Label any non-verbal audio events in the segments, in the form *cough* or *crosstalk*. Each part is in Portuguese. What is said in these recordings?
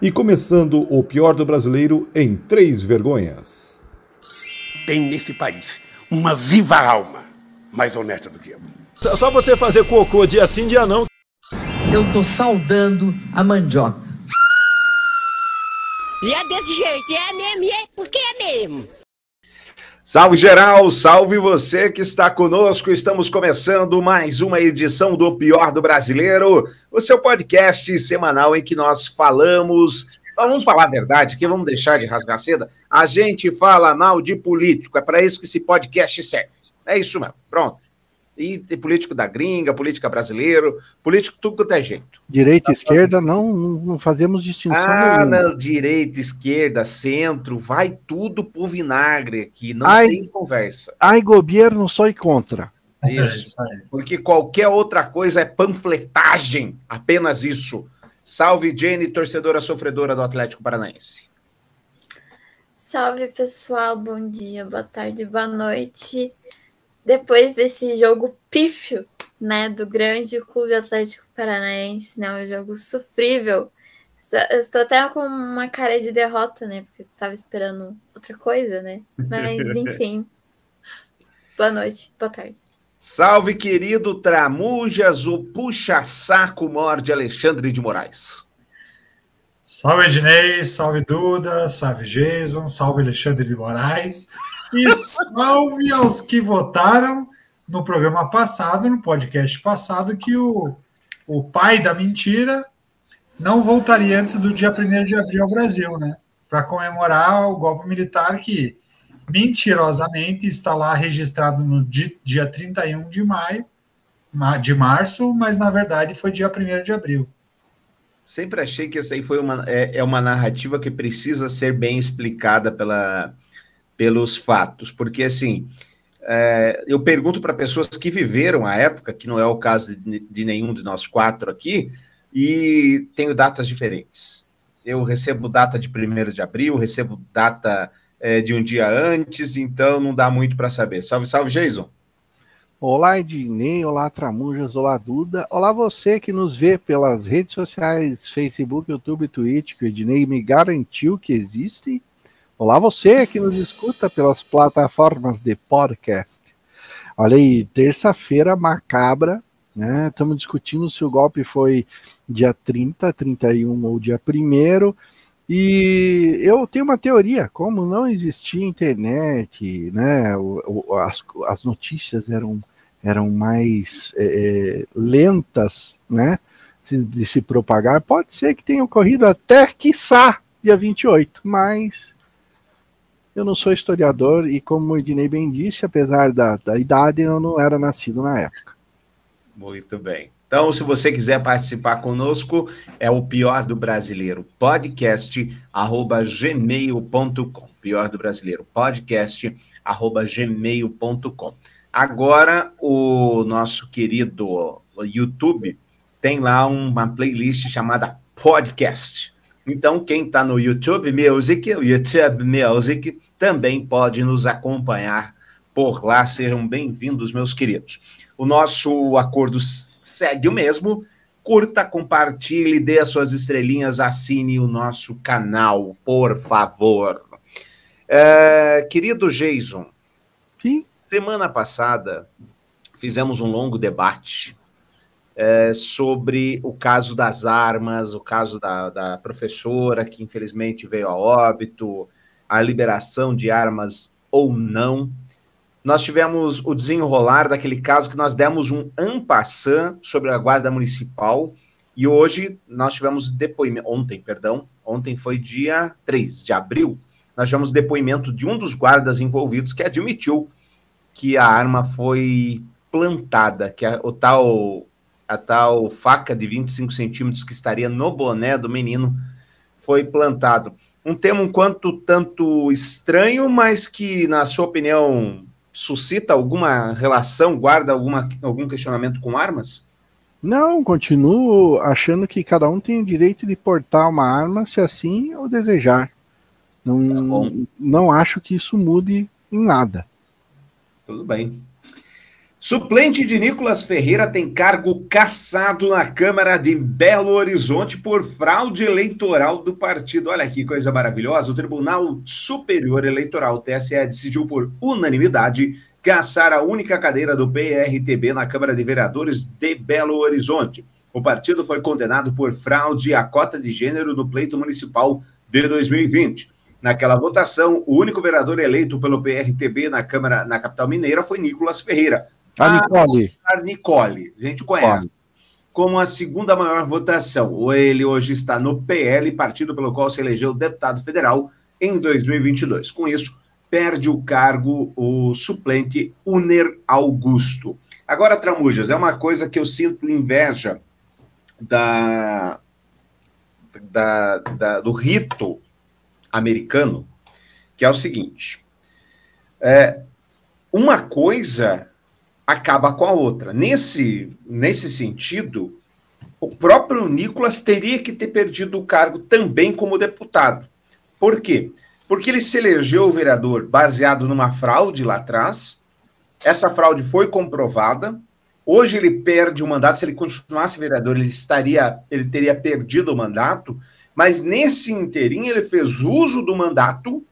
e começando o pior do brasileiro em três vergonhas. Tem nesse país uma viva alma mais honesta do que eu. Só você fazer cocô dia sim, dia não. Eu tô saudando a mandioca. E é desse jeito, é mesmo, é porque é mesmo. Salve geral, salve você que está conosco. Estamos começando mais uma edição do Pior do Brasileiro, o seu podcast semanal em que nós falamos. Vamos falar a verdade, que vamos deixar de rasgar seda. A gente fala mal de político, é para isso que esse podcast serve. É isso mesmo, pronto. E tem político da gringa, política brasileiro, político tudo quanto é jeito. Direita e esquerda, não, não fazemos distinção Ah, nenhuma. não, direita, esquerda, centro, vai tudo pro vinagre aqui, não Ai. tem conversa. Ai, governo, sou contra. Isso. Porque qualquer outra coisa é panfletagem, apenas isso. Salve, Jenny, torcedora sofredora do Atlético Paranaense. Salve pessoal, bom dia, boa tarde, boa noite. Depois desse jogo pífio, né, do grande Clube Atlético Paranaense, né, um jogo sofrível. Eu estou até com uma cara de derrota, né, porque eu tava esperando outra coisa, né? Mas *laughs* enfim. boa noite, boa tarde. Salve, querido Tramujas, o puxa-saco mor de Alexandre de Moraes. Salve Ednei, salve Duda, salve Jason, salve Alexandre de Moraes e salve aos que votaram no programa passado, no podcast passado, que o, o pai da mentira não voltaria antes do dia 1 de abril ao Brasil, né? Para comemorar o golpe militar que mentirosamente está lá registrado no di- dia 31 de maio, ma- de março, mas na verdade foi dia 1 de abril. Sempre achei que essa aí foi uma, é, é uma narrativa que precisa ser bem explicada pela, pelos fatos, porque assim, é, eu pergunto para pessoas que viveram a época, que não é o caso de, de nenhum de nós quatro aqui, e tenho datas diferentes. Eu recebo data de 1 de abril, recebo data é, de um dia antes, então não dá muito para saber. Salve, salve, Jason. Olá, Ednei, olá, Tramujas, olá, Duda. Olá, você que nos vê pelas redes sociais, Facebook, YouTube, Twitch, que o Ednei me garantiu que existem. Olá, você que nos escuta pelas plataformas de podcast. Olha aí, terça-feira macabra, né? Estamos discutindo se o golpe foi dia 30, 31 ou dia 1 e eu tenho uma teoria, como não existia internet, né? as, as notícias eram, eram mais é, é, lentas, né? De se propagar, pode ser que tenha ocorrido até, quiçá, dia 28, mas eu não sou historiador e, como o Ednei bem disse, apesar da, da idade, eu não era nascido na época. Muito bem. Então, se você quiser participar conosco, é o Pior do Brasileiro podcast arroba gmail.com. Pior do Brasileiro podcast arroba gmail.com. Agora, o nosso querido YouTube tem lá uma playlist chamada Podcast. Então, quem está no YouTube Music, o YouTube Music, também pode nos acompanhar por lá. Sejam bem-vindos, meus queridos. O nosso acordo segue o mesmo. Curta, compartilhe, dê as suas estrelinhas, assine o nosso canal, por favor. É, querido Jason, Sim. semana passada fizemos um longo debate é, sobre o caso das armas, o caso da, da professora que infelizmente veio a óbito, a liberação de armas ou não nós tivemos o desenrolar daquele caso que nós demos um ampassant sobre a guarda municipal e hoje nós tivemos depoimento, ontem, perdão, ontem foi dia 3 de abril, nós tivemos depoimento de um dos guardas envolvidos que admitiu que a arma foi plantada, que a, o tal, a tal faca de 25 centímetros que estaria no boné do menino foi plantado. Um tema um quanto tanto estranho, mas que, na sua opinião, suscita alguma relação, guarda alguma, algum questionamento com armas? Não, continuo achando que cada um tem o direito de portar uma arma se assim o desejar. Não, não acho que isso mude em nada. Tudo bem. Suplente de Nicolas Ferreira tem cargo cassado na Câmara de Belo Horizonte por fraude eleitoral do partido. Olha que coisa maravilhosa. O Tribunal Superior Eleitoral, TSE, decidiu por unanimidade caçar a única cadeira do PRTB na Câmara de Vereadores de Belo Horizonte. O partido foi condenado por fraude à cota de gênero no pleito municipal de 2020. Naquela votação, o único vereador eleito pelo PRTB na Câmara na capital mineira foi Nicolas Ferreira a Nicole. A Nicole, a gente conhece. Como a segunda maior votação. Ele hoje está no PL, partido pelo qual se elegeu deputado federal em 2022. Com isso, perde o cargo o suplente Uner Augusto. Agora, Tramujas, é uma coisa que eu sinto inveja da, da, da do rito americano, que é o seguinte: é, uma coisa acaba com a outra. Nesse, nesse sentido, o próprio Nicolas teria que ter perdido o cargo também como deputado. Por quê? Porque ele se elegeu vereador baseado numa fraude lá atrás. Essa fraude foi comprovada. Hoje ele perde o mandato. Se ele continuasse vereador, ele estaria, ele teria perdido o mandato. Mas nesse interim ele fez uso do mandato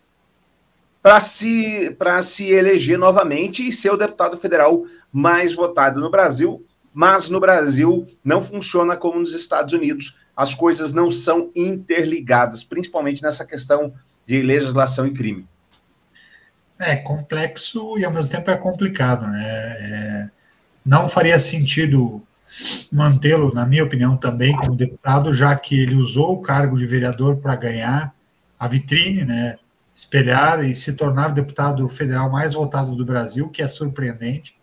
para se, se eleger novamente e ser o deputado federal mais votado no Brasil, mas no Brasil não funciona como nos Estados Unidos. As coisas não são interligadas, principalmente nessa questão de legislação e crime. É complexo e ao mesmo tempo é complicado, né? É, não faria sentido mantê-lo, na minha opinião, também como deputado, já que ele usou o cargo de vereador para ganhar a vitrine, né? Espelhar e se tornar o deputado federal mais votado do Brasil, que é surpreendente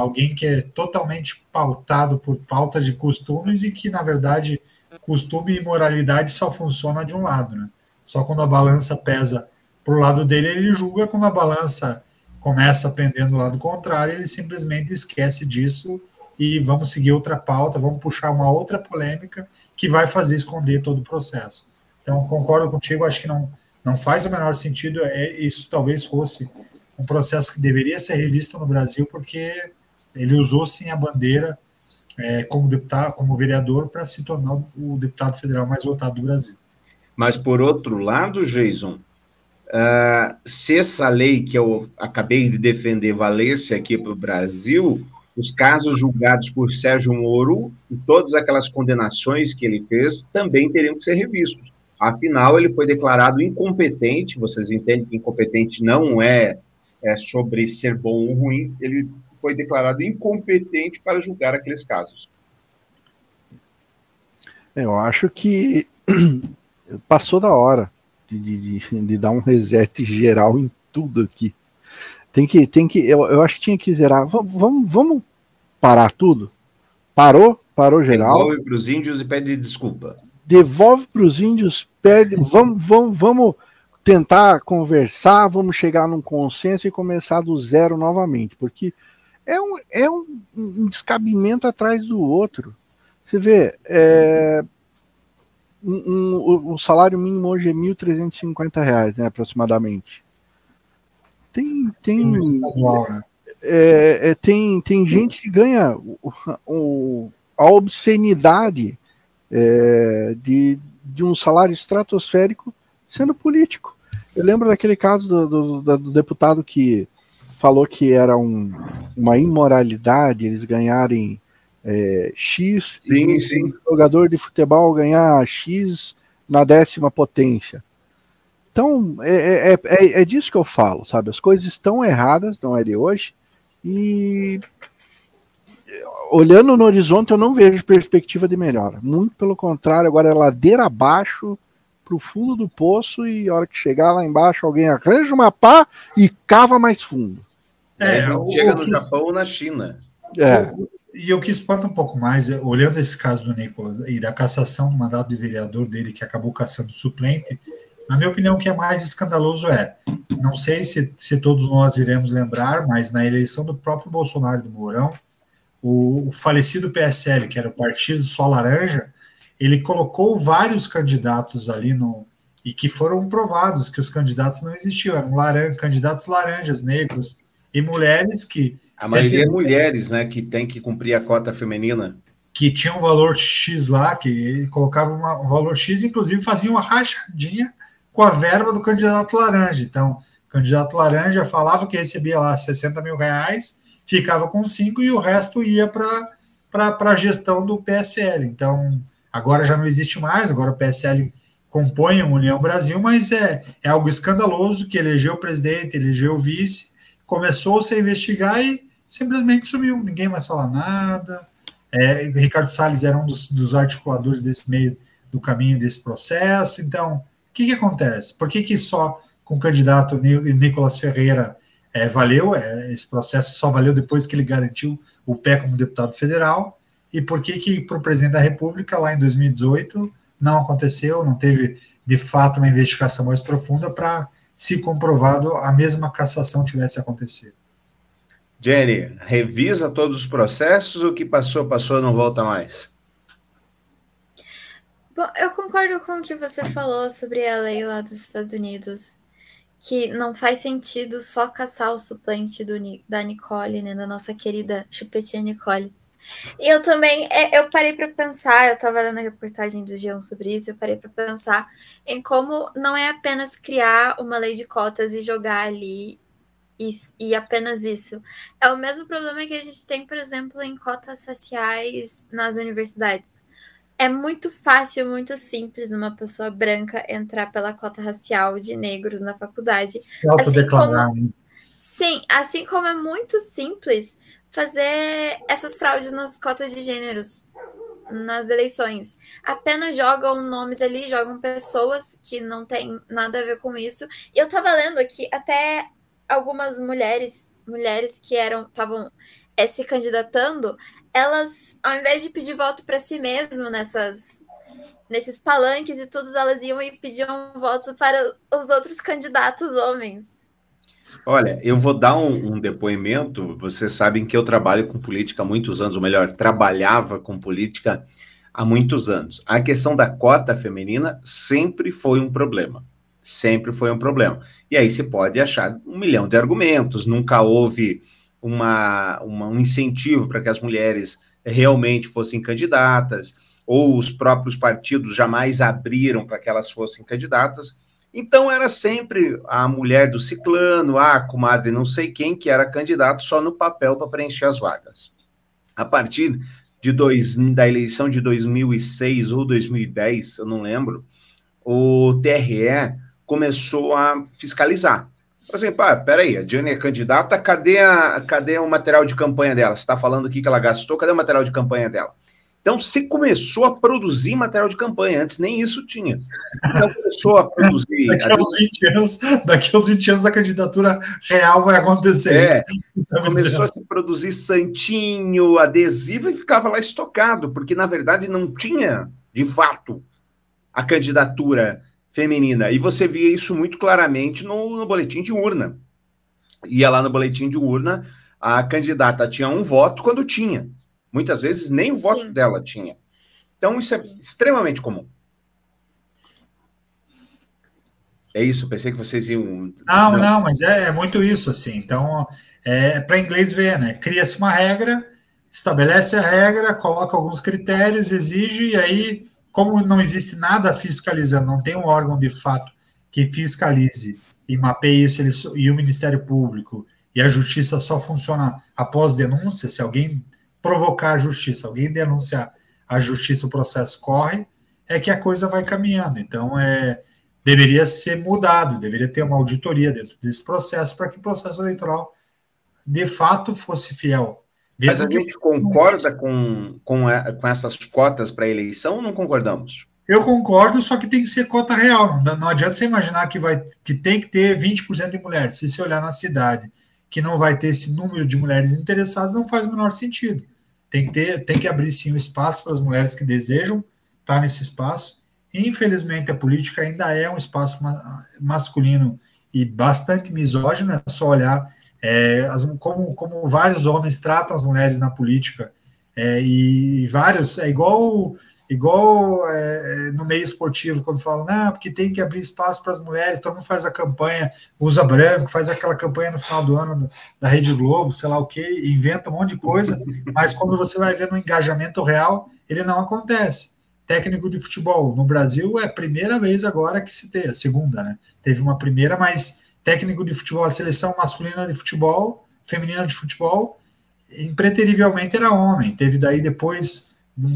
alguém que é totalmente pautado por pauta de costumes e que, na verdade, costume e moralidade só funciona de um lado, né? Só quando a balança pesa para o lado dele, ele julga, quando a balança começa a pender do lado contrário, ele simplesmente esquece disso e vamos seguir outra pauta, vamos puxar uma outra polêmica que vai fazer esconder todo o processo. Então, concordo contigo, acho que não, não faz o menor sentido, é, isso talvez fosse um processo que deveria ser revisto no Brasil, porque ele usou sim a bandeira é, como deputado, como vereador, para se tornar o deputado federal mais votado do Brasil. Mas por outro lado, Jason, uh, se essa lei que eu acabei de defender valesse aqui para o Brasil, os casos julgados por Sérgio Moro e todas aquelas condenações que ele fez também teriam que ser revistos. Afinal, ele foi declarado incompetente. Vocês entendem que incompetente não é, é sobre ser bom ou ruim. Ele foi declarado incompetente para julgar aqueles casos. É, eu acho que *clears throat* passou da hora de, de, de, dar um reset geral em tudo aqui. Tem que, tem que, eu, eu acho que tinha que zerar. Vamos, vamos, vamos parar tudo? Parou? Parou geral? Devolve para os índios e pede desculpa. Devolve para os índios, pede. Vamos, vamos, vamos tentar conversar, vamos chegar num consenso e começar do zero novamente, porque é um, é um, um descabimento atrás do outro. Você vê, é, um, um, o salário mínimo hoje é R$ 1.350, né, aproximadamente. Tem, tem, né? é, é, tem, tem gente que ganha o, o, a obscenidade é, de, de um salário estratosférico sendo político. Eu lembro daquele caso do, do, do deputado que falou que era um, uma imoralidade eles ganharem é, X sim, e sim. um jogador de futebol ganhar X na décima potência. Então, é, é, é, é, disso que eu falo, sabe? As coisas estão erradas, não é de hoje, e olhando no horizonte eu não vejo perspectiva de melhora. Muito pelo contrário, agora é ladeira abaixo para o fundo do poço e a hora que chegar lá embaixo alguém arranja uma pá e cava mais fundo. É, chega no Japão ou na China. É. E o que espanta um pouco mais, é, olhando esse caso do Nicolas e da cassação do mandato de vereador dele, que acabou caçando suplente, na minha opinião, o que é mais escandaloso é, não sei se, se todos nós iremos lembrar, mas na eleição do próprio Bolsonaro do Mourão, o, o falecido PSL, que era o Partido Só Laranja, ele colocou vários candidatos ali no, e que foram provados que os candidatos não existiam, eram laran candidatos laranjas, negros, e mulheres que A maioria é mulheres, né, que tem que cumprir a cota feminina. Que tinha um valor X lá, que colocava uma, um valor X, inclusive fazia uma rachadinha com a verba do candidato laranja. Então, o candidato laranja falava que recebia lá 60 mil reais, ficava com 5 e o resto ia para a gestão do PSL. Então, agora já não existe mais, agora o PSL compõe a União Brasil, mas é, é algo escandaloso que elegeu o presidente, elegeu o vice, começou-se a investigar e simplesmente sumiu, ninguém mais fala nada. É, Ricardo Salles era um dos, dos, articuladores desse meio do caminho desse processo. Então, o que, que acontece? Por que, que só com o candidato Nicolas Ferreira é, valeu? É, esse processo só valeu depois que ele garantiu o pé como deputado federal. E por que, que para o presidente da República, lá em 2018, não aconteceu, não teve de fato uma investigação mais profunda para se comprovado a mesma cassação tivesse acontecido. Jenny, revisa todos os processos, o que passou, passou, não volta mais. Bom, eu concordo com o que você falou sobre a lei lá dos Estados Unidos, que não faz sentido só caçar o suplente do, da Nicole, né, da nossa querida chupetinha Nicole. E eu também, é, eu parei para pensar, eu estava lendo a reportagem do G1 sobre isso, eu parei para pensar em como não é apenas criar uma lei de cotas e jogar ali e, e, apenas isso. É o mesmo problema que a gente tem, por exemplo, em cotas raciais nas universidades. É muito fácil, muito simples uma pessoa branca entrar pela cota racial de negros na faculdade. Assim como, né? sim, assim como é muito simples fazer essas fraudes nas cotas de gêneros nas eleições. Apenas jogam nomes ali, jogam pessoas que não tem nada a ver com isso. E eu tava lendo aqui até algumas mulheres, mulheres que eram estavam é, se candidatando, elas ao invés de pedir voto para si mesmo nessas nesses palanques e tudo, elas iam e pediam voto para os outros candidatos homens. Olha, eu vou dar um, um, depoimento. Vocês sabem que eu trabalho com política há muitos anos, ou melhor, trabalhava com política há muitos anos. A questão da cota feminina sempre foi um problema. Sempre foi um problema. E aí se pode achar um milhão de argumentos. Nunca houve uma, uma um incentivo para que as mulheres realmente fossem candidatas, ou os próprios partidos jamais abriram para que elas fossem candidatas. Então era sempre a mulher do ciclano, a comadre não sei quem, que era candidato só no papel para preencher as vagas. A partir de dois, da eleição de 2006 ou 2010, eu não lembro, o TRE começou a fiscalizar. Por exemplo, ah, peraí, a Diane é candidata, cadê, a, cadê o material de campanha dela? Você está falando aqui que ela gastou, cadê o material de campanha dela? Então, se começou a produzir material de campanha, antes nem isso tinha. Então, começou a produzir. daqui, aos 20 anos, daqui aos 20 anos, a candidatura real vai acontecer. É, tá começou a se produzir santinho, adesivo e ficava lá estocado, porque na verdade não tinha, de fato, a candidatura feminina. E você via isso muito claramente no, no boletim de urna. Ia lá no boletim de urna, a candidata tinha um voto quando tinha. Muitas vezes nem o Sim. voto dela tinha. Então, isso é extremamente comum. É isso, pensei que vocês iam. Não, não, mas é, é muito isso, assim. Então, é para inglês ver, né? Cria-se uma regra, estabelece a regra, coloca alguns critérios, exige, e aí, como não existe nada fiscalizando, não tem um órgão de fato que fiscalize e mapeie isso, ele, e o Ministério Público e a Justiça só funciona após denúncia, se alguém provocar a justiça, alguém denunciar a justiça, o processo corre, é que a coisa vai caminhando. Então, é, deveria ser mudado, deveria ter uma auditoria dentro desse processo para que o processo eleitoral de fato fosse fiel. Mas a que... gente concorda com, com, com essas cotas para eleição ou não concordamos? Eu concordo, só que tem que ser cota real. Não, não adianta você imaginar que, vai, que tem que ter 20% de mulheres. Se você olhar na cidade que não vai ter esse número de mulheres interessadas, não faz o menor sentido. Tem que, ter, tem que abrir sim um espaço para as mulheres que desejam estar nesse espaço. Infelizmente, a política ainda é um espaço ma masculino e bastante misógino, é só olhar é, as, como, como vários homens tratam as mulheres na política, é, e, e, vários, é igual igual é, no meio esportivo, quando falam, não, porque tem que abrir espaço para as mulheres, todo mundo faz a campanha, usa branco, faz aquela campanha no final do ano da Rede Globo, sei lá o que, inventa um monte de coisa, mas quando você vai ver no engajamento real, ele não acontece. Técnico de futebol no Brasil é a primeira vez agora que se tem, a segunda, né? Teve uma primeira, mas técnico de futebol, a seleção masculina de futebol, feminina de futebol, impreterivelmente era homem. Teve daí depois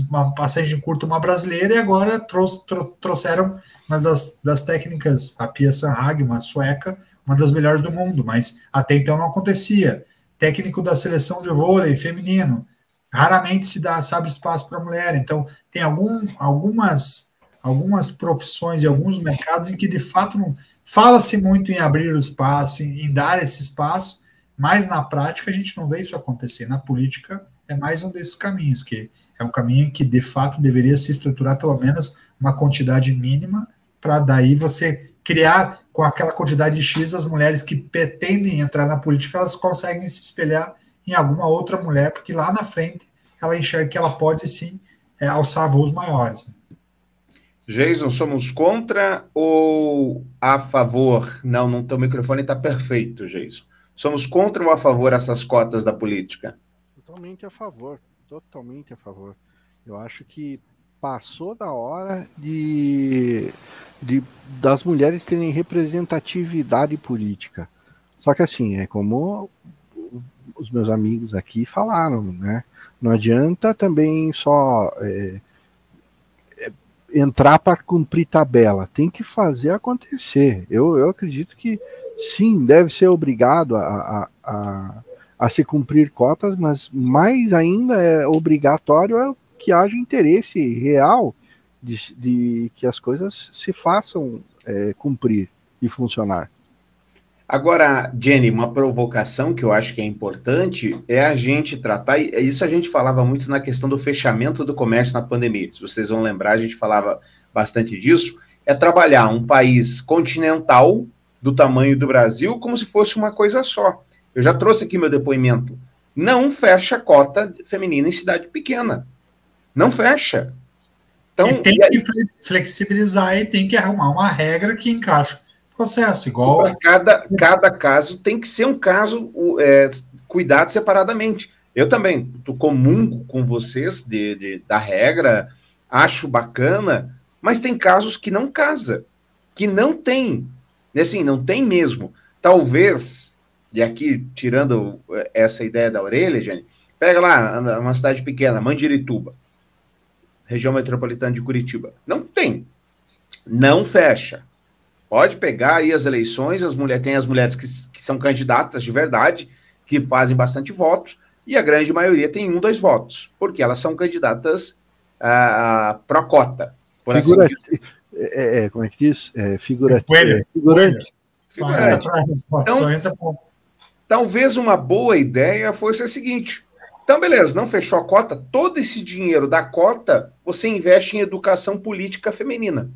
uma passagem curta, uma brasileira, e agora trouxe, trouxeram uma das, das técnicas, a Pia Sanhag, uma sueca, uma das melhores do mundo, mas até então não acontecia. Técnico da seleção de vôlei feminino, raramente se dá, sabe, espaço para mulher. Então, tem algum, algumas, algumas profissões e alguns mercados em que, de fato, não fala-se muito em abrir o espaço, em, em dar esse espaço, mas na prática a gente não vê isso acontecer. Na política é mais um desses caminhos, que é um caminho que de fato deveria se estruturar pelo menos uma quantidade mínima, para daí você criar com aquela quantidade de X as mulheres que pretendem entrar na política, elas conseguem se espelhar em alguma outra mulher, porque lá na frente ela enxerga que ela pode sim é, alçar voos maiores. Jason, somos contra ou a favor? Não, não, teu microfone está perfeito, Jason. Somos contra ou a favor essas cotas da política? Totalmente a favor totalmente a favor. Eu acho que passou da hora de, de das mulheres terem representatividade política. Só que assim, é como os meus amigos aqui falaram, né? Não adianta também só é, é, entrar para cumprir tabela, tem que fazer acontecer. Eu, eu acredito que sim, deve ser obrigado a, a, a a se cumprir cotas, mas mais ainda é obrigatório é que haja interesse real de, de que as coisas se façam é, cumprir e funcionar. Agora, Jenny, uma provocação que eu acho que é importante é a gente tratar, e isso a gente falava muito na questão do fechamento do comércio na pandemia. Se vocês vão lembrar, a gente falava bastante disso. É trabalhar um país continental do tamanho do Brasil como se fosse uma coisa só. Eu já trouxe aqui meu depoimento. Não fecha cota feminina em cidade pequena. Não fecha. Então, e tem que flexibilizar e tem que arrumar uma regra que encaixe o processo, igual. Cada, cada caso tem que ser um caso é, cuidado separadamente. Eu também comungo com vocês de, de, da regra, acho bacana, mas tem casos que não casa, que não tem. Assim, não tem mesmo. Talvez e aqui, tirando eh, essa ideia da orelha, Jane, pega lá uma cidade pequena, Mandirituba, região metropolitana de Curitiba. Não tem. Não fecha. Pode pegar aí as eleições, as mulheres, tem as mulheres que, que são candidatas de verdade, que fazem bastante votos, e a grande maioria tem um, dois votos, porque elas são candidatas uh, pró-cota. Assim é, é, como é que diz? É, figura, é, figurante. Figurante. Então, Talvez uma boa ideia fosse a seguinte: então, beleza, não fechou a cota, todo esse dinheiro da cota você investe em educação política feminina.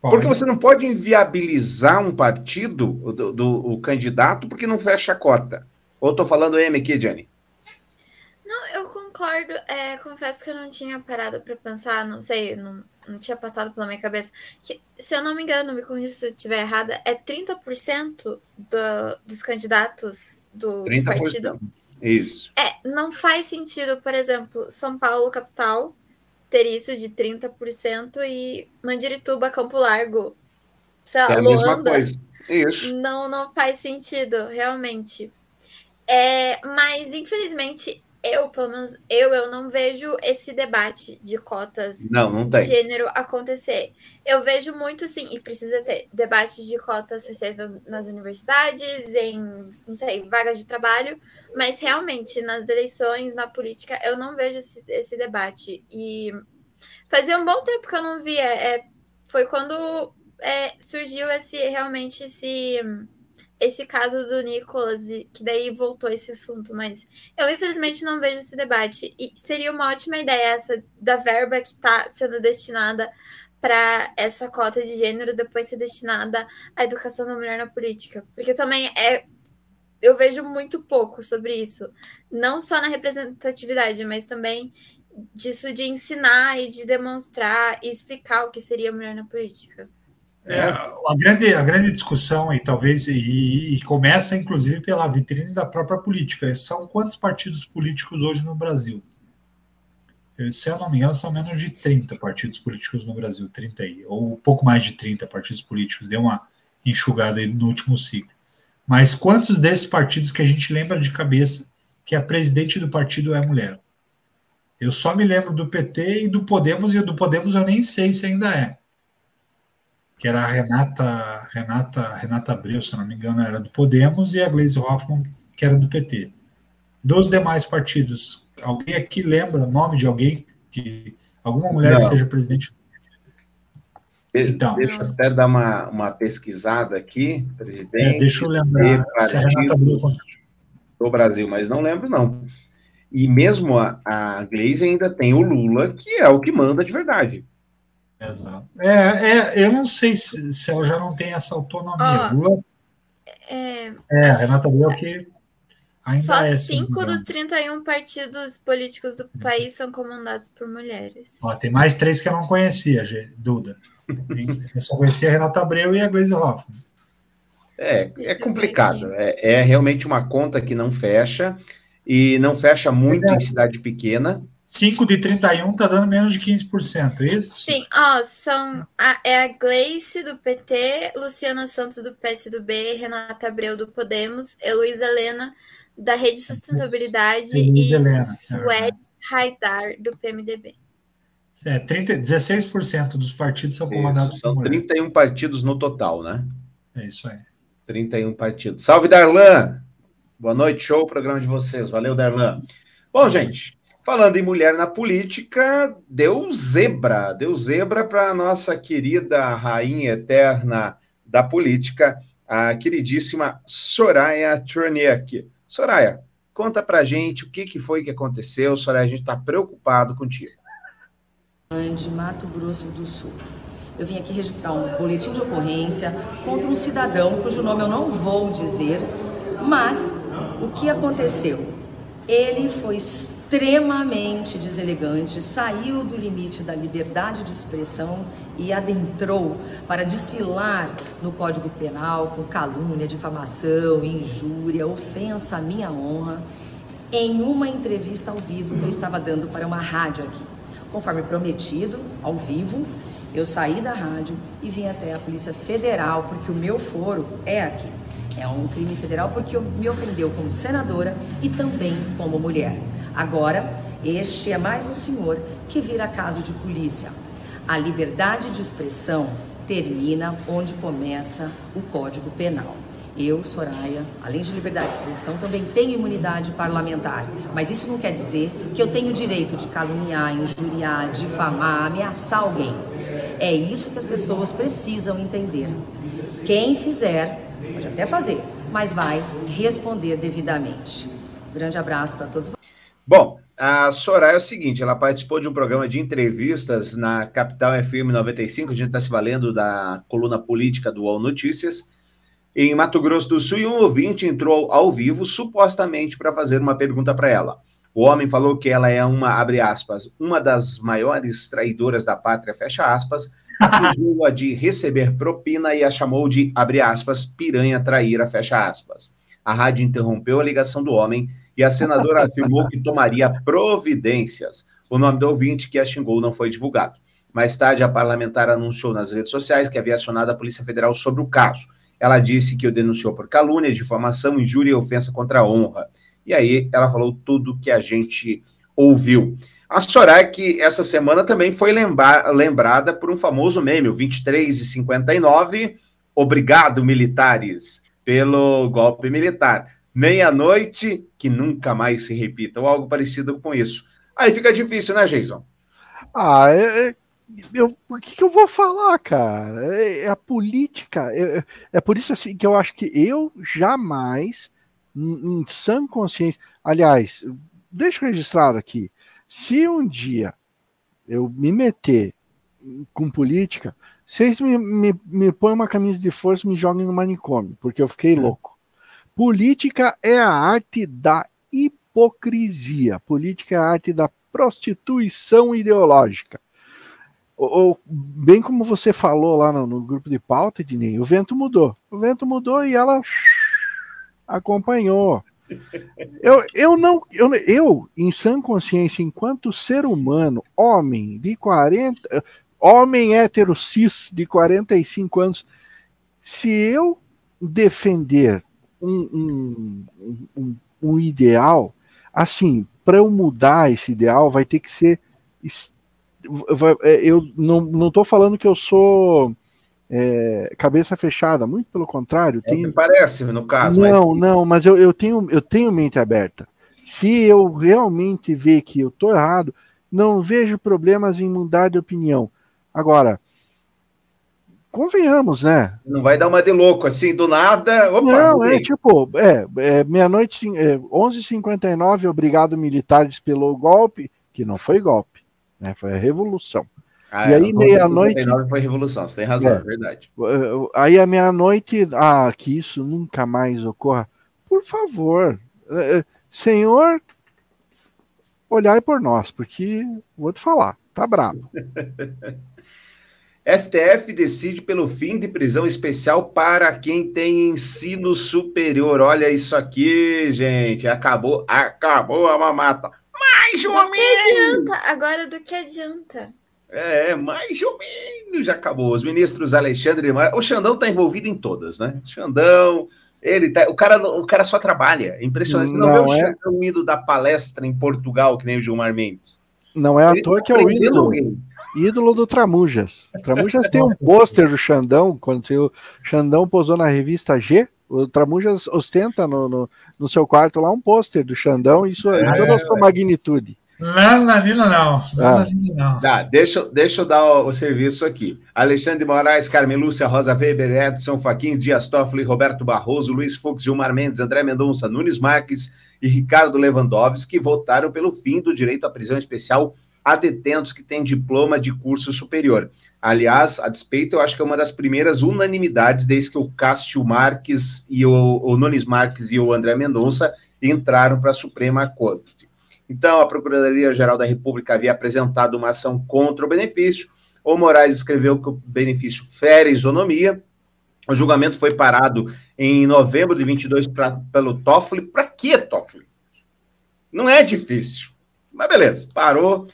Pode. Porque você não pode inviabilizar um partido, do, do o candidato, porque não fecha a cota. Ou estou falando M aqui, Jenny? Não, eu concordo. É, confesso que eu não tinha parado para pensar, não sei, não, não tinha passado pela minha cabeça. Que, se eu não me engano, me corrija se eu estiver errada, é 30% do, dos candidatos do 30%. partido. Isso. É, não faz sentido, por exemplo, São Paulo, capital, ter isso de 30% e Mandirituba, Campo Largo, sei lá, é Luanda. Isso. Não, não faz sentido, realmente. É, mas, infelizmente, eu, pelo menos, eu, eu não vejo esse debate de cotas não, não de gênero acontecer. Eu vejo muito, sim, e precisa ter debates de cotas sociais nas, nas, universidades, em, não sei, vagas de trabalho, mas realmente nas eleições, na política, eu não vejo esse, esse debate. E fazia um bom tempo que eu não via. É, foi quando é, surgiu esse realmente esse esse caso do Nicolas, que daí voltou esse assunto, mas eu infelizmente não vejo esse debate. E seria uma ótima ideia essa da verba que está sendo destinada para essa cota de gênero depois ser destinada à educação da mulher na política. Porque também é. Eu vejo muito pouco sobre isso. Não só na representatividade, mas também disso de ensinar e de demonstrar e explicar o que seria mulher na política. É, a, grande, a grande discussão, e talvez, e, e, começa inclusive pela vitrine da própria política, são quantos partidos políticos hoje no Brasil? Se eu não me engano, são menos de 30 partidos políticos no Brasil, 30 aí, ou pouco mais de 30 partidos políticos, deu uma enxugada no último ciclo. Mas quantos desses partidos que a gente lembra de cabeça que a presidente do partido é mulher? Eu só me lembro do PT e do Podemos, e do Podemos eu nem sei se ainda é que era a Renata, Renata, Renata Abreu, se não me engano, era do Podemos, e a Gleisi Hoffmann, que era do PT. Dos demais partidos, alguém aqui lembra o nome de alguém que alguma mulher não. que seja presidente? Então, deixa eu até dar uma, uma pesquisada aqui, presidente. É, deixa eu lembrar se a Renata Abreu do Brasil, mas não lembro não. E mesmo a, a Gleisi ainda tem o Lula, que é o que manda de verdade. Exato. É, é, eu não sei se, se ela já não tem essa autonomia. Oh, é, é, a Renata Abreu que ainda Só é. cinco dos 31 partidos políticos do país são comandados por mulheres. Ó, tem mais três que eu não conhecia, Duda. Eu só conhecia a Renata Abreu e a Gleisi Hoffmann. É, é complicado. É, é realmente uma conta que não fecha e não fecha muito é. em cidade pequena. 5 de 31 está dando menos de 15%, é isso? Sim, ó, são a, é a Gleice do PT, Luciana Santos do PSDB, Renata Abreu do Podemos, Heloísa Helena da Rede Sustentabilidade e Helena. Suede Haidar do PMDB. É, 30, 16% dos partidos são comandados isso, por São 31 partidos no total, né? É isso aí. 31 partidos. Salve, Darlan! Boa noite, show o programa de vocês. Valeu, Darlan. Bom, gente, Falando em mulher na política, deu zebra, deu zebra para a nossa querida rainha eterna da política, a queridíssima Soraya Troniak. Soraya, conta para gente o que, que foi que aconteceu. Soraya, a gente está preocupado contigo. De Mato Grosso do Sul. Eu vim aqui registrar um boletim de ocorrência contra um cidadão cujo nome eu não vou dizer, mas o que aconteceu? Ele foi extremamente deselegante, saiu do limite da liberdade de expressão e adentrou para desfilar no Código Penal com calúnia, difamação, injúria, ofensa à minha honra, em uma entrevista ao vivo que eu estava dando para uma rádio aqui. Conforme prometido, ao vivo, eu saí da rádio e vim até a Polícia Federal, porque o meu foro é aqui. É um crime federal porque me ofendeu como senadora e também como mulher. Agora, este é mais um senhor que vira caso de polícia. A liberdade de expressão termina onde começa o Código Penal. Eu, Soraya, além de liberdade de expressão, também tenho imunidade parlamentar. Mas isso não quer dizer que eu tenho o direito de caluniar, injuriar, difamar, ameaçar alguém. É isso que as pessoas precisam entender. Quem fizer, pode até fazer, mas vai responder devidamente. grande abraço para todos. Bom, a Soraya é o seguinte, ela participou de um programa de entrevistas na Capital FM 95, a gente está se valendo da coluna política do UOL Notícias, em Mato Grosso do Sul, e um ouvinte entrou ao vivo, supostamente para fazer uma pergunta para ela. O homem falou que ela é uma, abre aspas, uma das maiores traidoras da pátria, fecha aspas, acusou-a de receber propina e a chamou de, abre aspas, piranha traíra, fecha aspas. A rádio interrompeu a ligação do homem e a senadora afirmou que tomaria providências. O nome do ouvinte que a xingou não foi divulgado. Mais tarde, a parlamentar anunciou nas redes sociais que havia acionado a Polícia Federal sobre o caso. Ela disse que o denunciou por calúnia, difamação, injúria e ofensa contra a honra. E aí ela falou tudo que a gente ouviu. A que essa semana também foi lembra lembrada por um famoso meme, o 23 e 59. Obrigado, militares, pelo golpe militar meia-noite, que nunca mais se repita, ou algo parecido com isso. Aí fica difícil, né, Jason? Ah, é, é eu, o que, que, eu vou falar, cara? É, é a política. É, é, por isso assim que eu acho que eu jamais, em, em sã consciência, aliás, deixa eu registrar aqui. Se um dia eu me meter com política, vocês me, me, me põem uma camisa de força e me joguem no manicômio, porque eu fiquei é. louco. Política é a arte da hipocrisia. Política é a arte da prostituição ideológica. Ou, bem como você falou lá no, no grupo de pauta, Ednei, o vento mudou. O vento mudou e ela acompanhou. Eu, eu não, eu, eu, em sã consciência, enquanto ser humano, homem de 40, homem hétero cis de 45 anos, se eu defender um, um, um, um ideal, assim, para eu mudar esse ideal, vai ter que ser. É, eu não estou falando que eu sou é, cabeça fechada, muito pelo contrário. É parece, no caso. Não, mas... não, mas eu, eu, tenho, eu tenho mente aberta. Se eu realmente ver que eu estou errado, não vejo problemas em mudar de opinião. Agora, convenhamos, né? Não vai dar uma de louco assim, do nada. Opa, não, é tipo, é, é meia-noite, é, 11h59, obrigado militares pelo golpe, que não foi golpe, né? Foi a revolução. Ah, e aí, meia-noite. foi revolução, você tem razão, é, é verdade. Aí, à meia-noite, ah, que isso nunca mais ocorra. Por favor, é, é, Senhor, olhai por nós, porque vou te falar, tá bravo. STF *laughs* decide pelo fim de prisão especial para quem tem ensino superior. Olha isso aqui, gente. Acabou, acabou a mamata. Mais ou menos. Agora do que adianta? É, mais ou menos já acabou. Os ministros Alexandre Mar... O Xandão está envolvido em todas, né? Xandão, ele tá... o, cara, o cara só trabalha. É impressionante. Não, não vê o é... Xandão indo da palestra em Portugal, que nem o Gilmar Mendes. Não é à toa que é o ídolo. Alguém. Ídolo do Tramujas. Tramujas *laughs* tem um pôster do Xandão, quando o Xandão posou na revista G, o Tramujas ostenta no, no, no seu quarto lá um pôster do Xandão, isso é, toda a sua magnitude. Não, não, não. não. não. Tá, deixa, deixa eu dar o, o, serviço aqui. Alexandre Moraes, Carmen Lúcia, Rosa Weber, Edson Faquin, Dias Toffoli, Roberto Barroso, Luiz Fux, Gilmar Mendes, André Mendonça, Nunes Marques e Ricardo Lewandowski votaram pelo fim do direito à prisão especial a detentos que têm diploma de curso superior. Aliás, a despeito, eu acho que é uma das primeiras unanimidades desde que o Cássio Marques e o, o Nunes Marques e o André Mendonça entraram para a Suprema Corte. Então, a Procuradoria-Geral da República havia apresentado uma ação contra o benefício. O Moraes escreveu que o benefício fere isonomia. O julgamento foi parado em novembro de 22 pra, pelo Toffoli. Para que Toffoli? Não é difícil. Mas beleza, parou.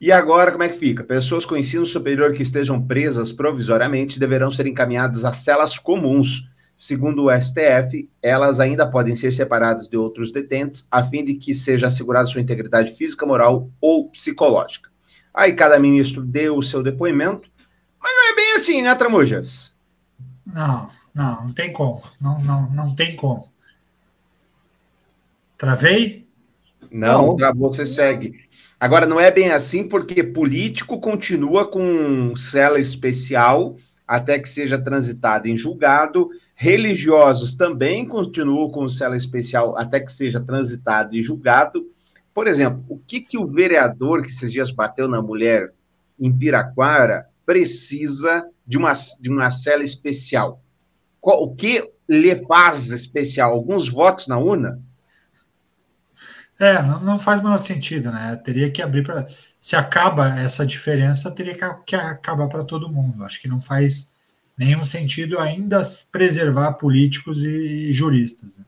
E agora, como é que fica? Pessoas com ensino superior que estejam presas provisoriamente deverão ser encaminhadas a celas comuns Segundo o STF, elas ainda podem ser separadas de outros detentes, a fim de que seja assegurada sua integridade física, moral ou psicológica. Aí cada ministro deu o seu depoimento, mas não é bem assim, né, Tramujas? Não, não, não tem como. Não, não, não tem como. Travei? Não, não. travou, você segue. Agora, não é bem assim, porque político continua com cela especial até que seja transitado em julgado Religiosos também continuam com cela especial até que seja transitado e julgado. Por exemplo, o que, que o vereador que esses dias bateu na mulher em Piraquara precisa de uma, de uma cela especial? Qual, o que lhe faz especial? Alguns votos na urna? É, não, faz o menor sentido, né? Teria que abrir para. Se acaba essa diferença, teria que acabar para todo mundo. Acho que não faz nenhum sentido ainda preservar políticos e juristas.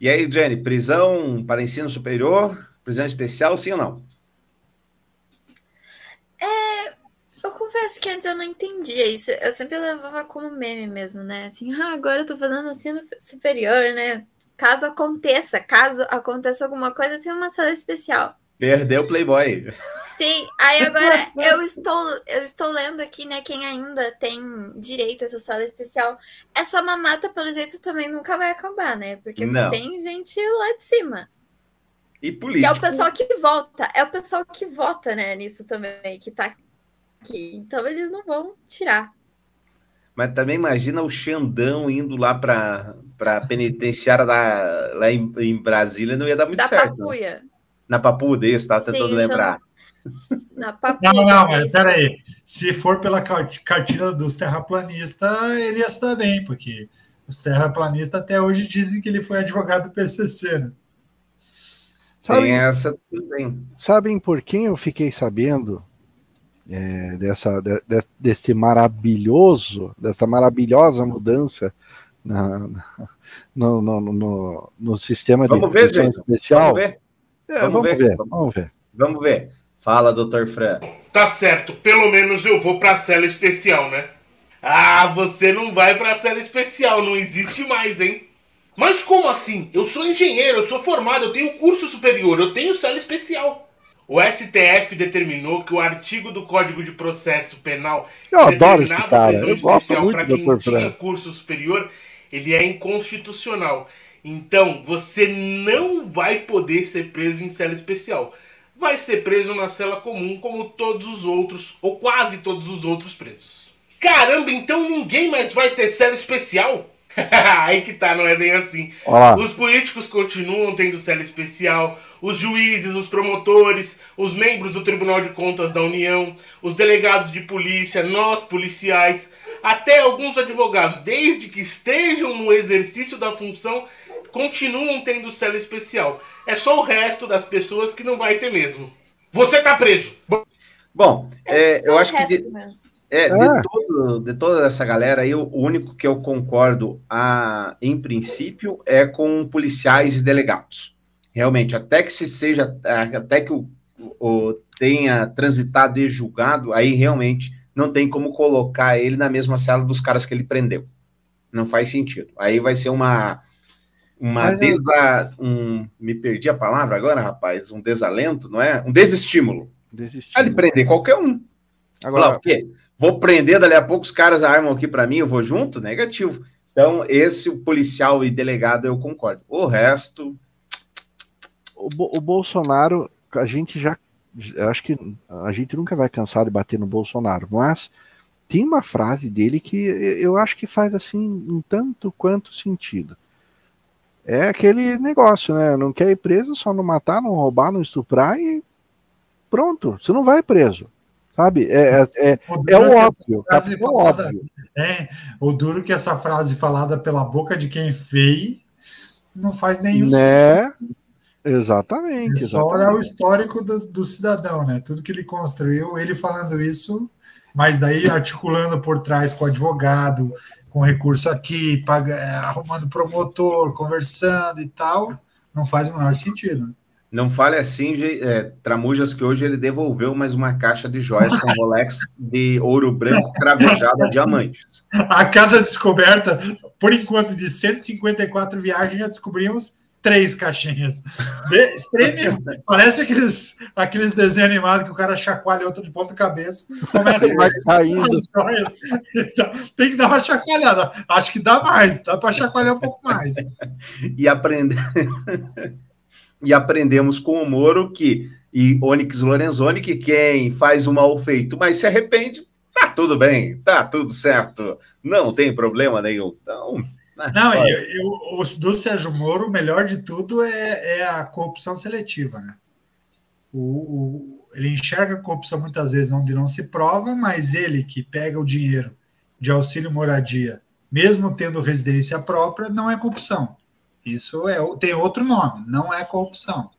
E aí, Jenny, prisão para ensino superior, prisão especial, sim ou não? É, eu confesso que antes eu não entendia isso. Eu sempre levava como meme mesmo, né? Assim, ah, agora eu tô fazendo ensino superior, né? Caso aconteça, caso aconteça alguma coisa, tem uma sala especial. Perdeu o Playboy. Sim, aí agora *laughs* eu estou, eu estou lendo aqui, né, quem ainda tem direito a essa sala especial. Essa mamata, pelo jeito, também nunca vai acabar, né? Porque Não. só tem gente lá de cima. E político. Que é o pessoal que vota. É o pessoal que vota, né, nisso também, que tá aqui. Então eles não vão tirar. Mas também imagina o Xandão indo lá para a penitenciária da, lá em, em, Brasília, não ia dar muito da certo. Né? Papuia. Né? Na Papuda, isso, tava tentando Sim, lembrar. Na papuda, *laughs* não, não, mas peraí. Se for pela cartilha dos terraplanistas, ele ia estar bem, porque os terraplanistas até hoje dizem que ele foi advogado do PCC, né? Sabe, Tem essa também. sabem por quem eu fiquei sabendo é, dessa, de- de- desse maravilhoso, dessa maravilhosa mudança na- na- no, no, no, no sistema Vamos de ver, gente. especial? Vamos ver? É, Vamos vamos, ver. ver, vamos ver. Vamos ver. Fala, doutor Fran. Tá certo, pelo menos eu vou pra cela especial, né? Ah, você não vai pra cela especial, não existe mais, hein? Mas como assim? Eu sou engenheiro, eu sou formado, eu tenho curso superior, eu tenho cela especial. O STF determinou que o artigo do Código de Processo Penal Eu adoro esse determinava cara, prisão eu especial do quem tinha Fran. curso superior, ele é inconstitucional. Então, você não vai poder ser preso em cela especial. Vai ser preso na cela comum, como todos os outros, ou quase todos os outros presos. Caramba, então ninguém mais vai ter cela especial? *laughs* Aí que tá, não é bem assim. Olha lá. Os políticos continuam tendo cela especial, os juízes, os promotores, os membros do Tribunal de Contas da União, os delegados de polícia, nós policiais, até alguns advogados, desde que estejam no exercício da função, continuam tendo cela especial. É só o resto das pessoas que não vai ter mesmo. Você tá preso! Bom, é, Só eu acho que de, mesmo. é, Ah. de, todo- de toda essa galera aí, o único que eu concordo, a, em princípio, é com policiais e delegados. Realmente, até que se seja, até que o, o tenha transitado e julgado, aí realmente não tem como colocar ele na mesma cela dos caras que ele prendeu. Não faz sentido. Aí vai ser uma. Uma desa, um, me perdi a palavra agora, rapaz. Um desalento, não é? Um desestímulo. Desistiu. Ah, ele prender qualquer um. Falar, Agora, o quê? Vou prender, dali a pouco os caras armam aqui para mim, eu vou junto? Negativo. Então, esse o policial e delegado eu concordo. O resto, o, Bo- o Bolsonaro, a gente já. Eu acho que a gente nunca vai cansar de bater no Bolsonaro, mas tem uma frase dele que eu acho que faz assim um tanto quanto sentido. É aquele negócio, né? Não quer ir preso, só não matar, não roubar, não estuprar e pronto, você não vai preso. Sabe? É, é, é, O é o óbvio. frase o falada- óbvio. É, o duro que essa frase falada pela boca de quem fez não faz nenhum sentido. Né? Exatamente. É só olhar o exatamente. histórico do, do cidadão, né? Tudo que ele construiu, ele falando isso, mas daí articulando por trás com advogado, com recurso aqui, paga, é, arrumando promotor, conversando e tal, não faz o menor sentido. não fale assim, é, Tramujas, que hoje ele devolveu mais uma caixa de joias com Rolex de ouro branco cravejado a diamantes. A cada descoberta, por enquanto, de 154 viagens, já descobrimos três caixinhas. Espreme, parece aqueles, aqueles desenhos animados que o cara chacoalha outro de ponta cabeça, começa Vai caindo. Tem que dar uma chacoalhada. Acho que dá mais, dá para chacoalhar um pouco mais. E, aprende... e aprendemos com o Moro que, e Onyx Lorenzoni, que quem faz o mal feito, mas se arrepende, tá tudo bem, tá tudo certo, não tem problema nenhum. Então, Não, eu, eu, o do Sérgio Moro, o melhor de tudo é, é a corrupção seletiva, né? O, o- ele enxerga a corrupção muitas vezes onde não se prova, mas ele que pega o dinheiro de auxílio moradia, mesmo tendo residência própria, não é corrupção. Isso é, tem outro nome, não é corrupção.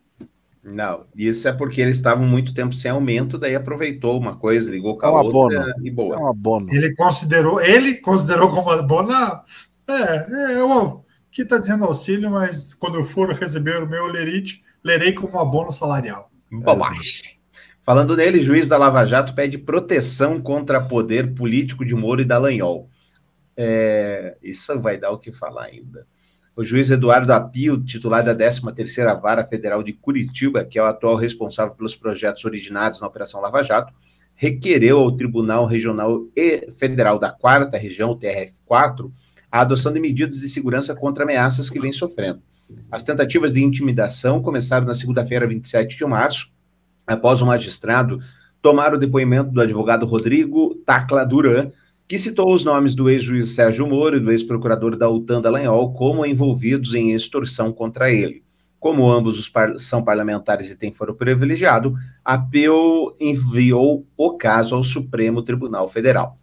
Não, isso é porque eles estavam muito tempo sem aumento, daí aproveitou uma coisa, ligou com a É um outra abono. e É boa. um abono. Ele considerou, ele considerou como abono, é, é eu que está dizendo auxílio, mas quando eu for receber o meu lerite, lerei como abono salarial. Bobagem. Falando nele, juiz da Lava Jato pede proteção contra poder político de Moro e Dallagnol. É, isso vai dar o que falar ainda. O juiz Eduardo Apio, titular da 13ª Vara Federal de Curitiba, que é o atual responsável pelos projetos originados na Operação Lava Jato, requereu ao Tribunal Regional e Federal da Quarta Região, o TRF4, a adoção de medidas de segurança contra ameaças que vem sofrendo. As tentativas de intimidação começaram na segunda-feira, 27 de março, após o magistrado tomar o depoimento do advogado Rodrigo Tacla Duran, que citou os nomes do ex-juiz Sérgio Moro e do ex-procurador da UTAN Dallagnol como envolvidos em extorsão contra ele. Como ambos os par são parlamentares e têm foro privilegiado, a PEU enviou o caso ao Supremo Tribunal Federal.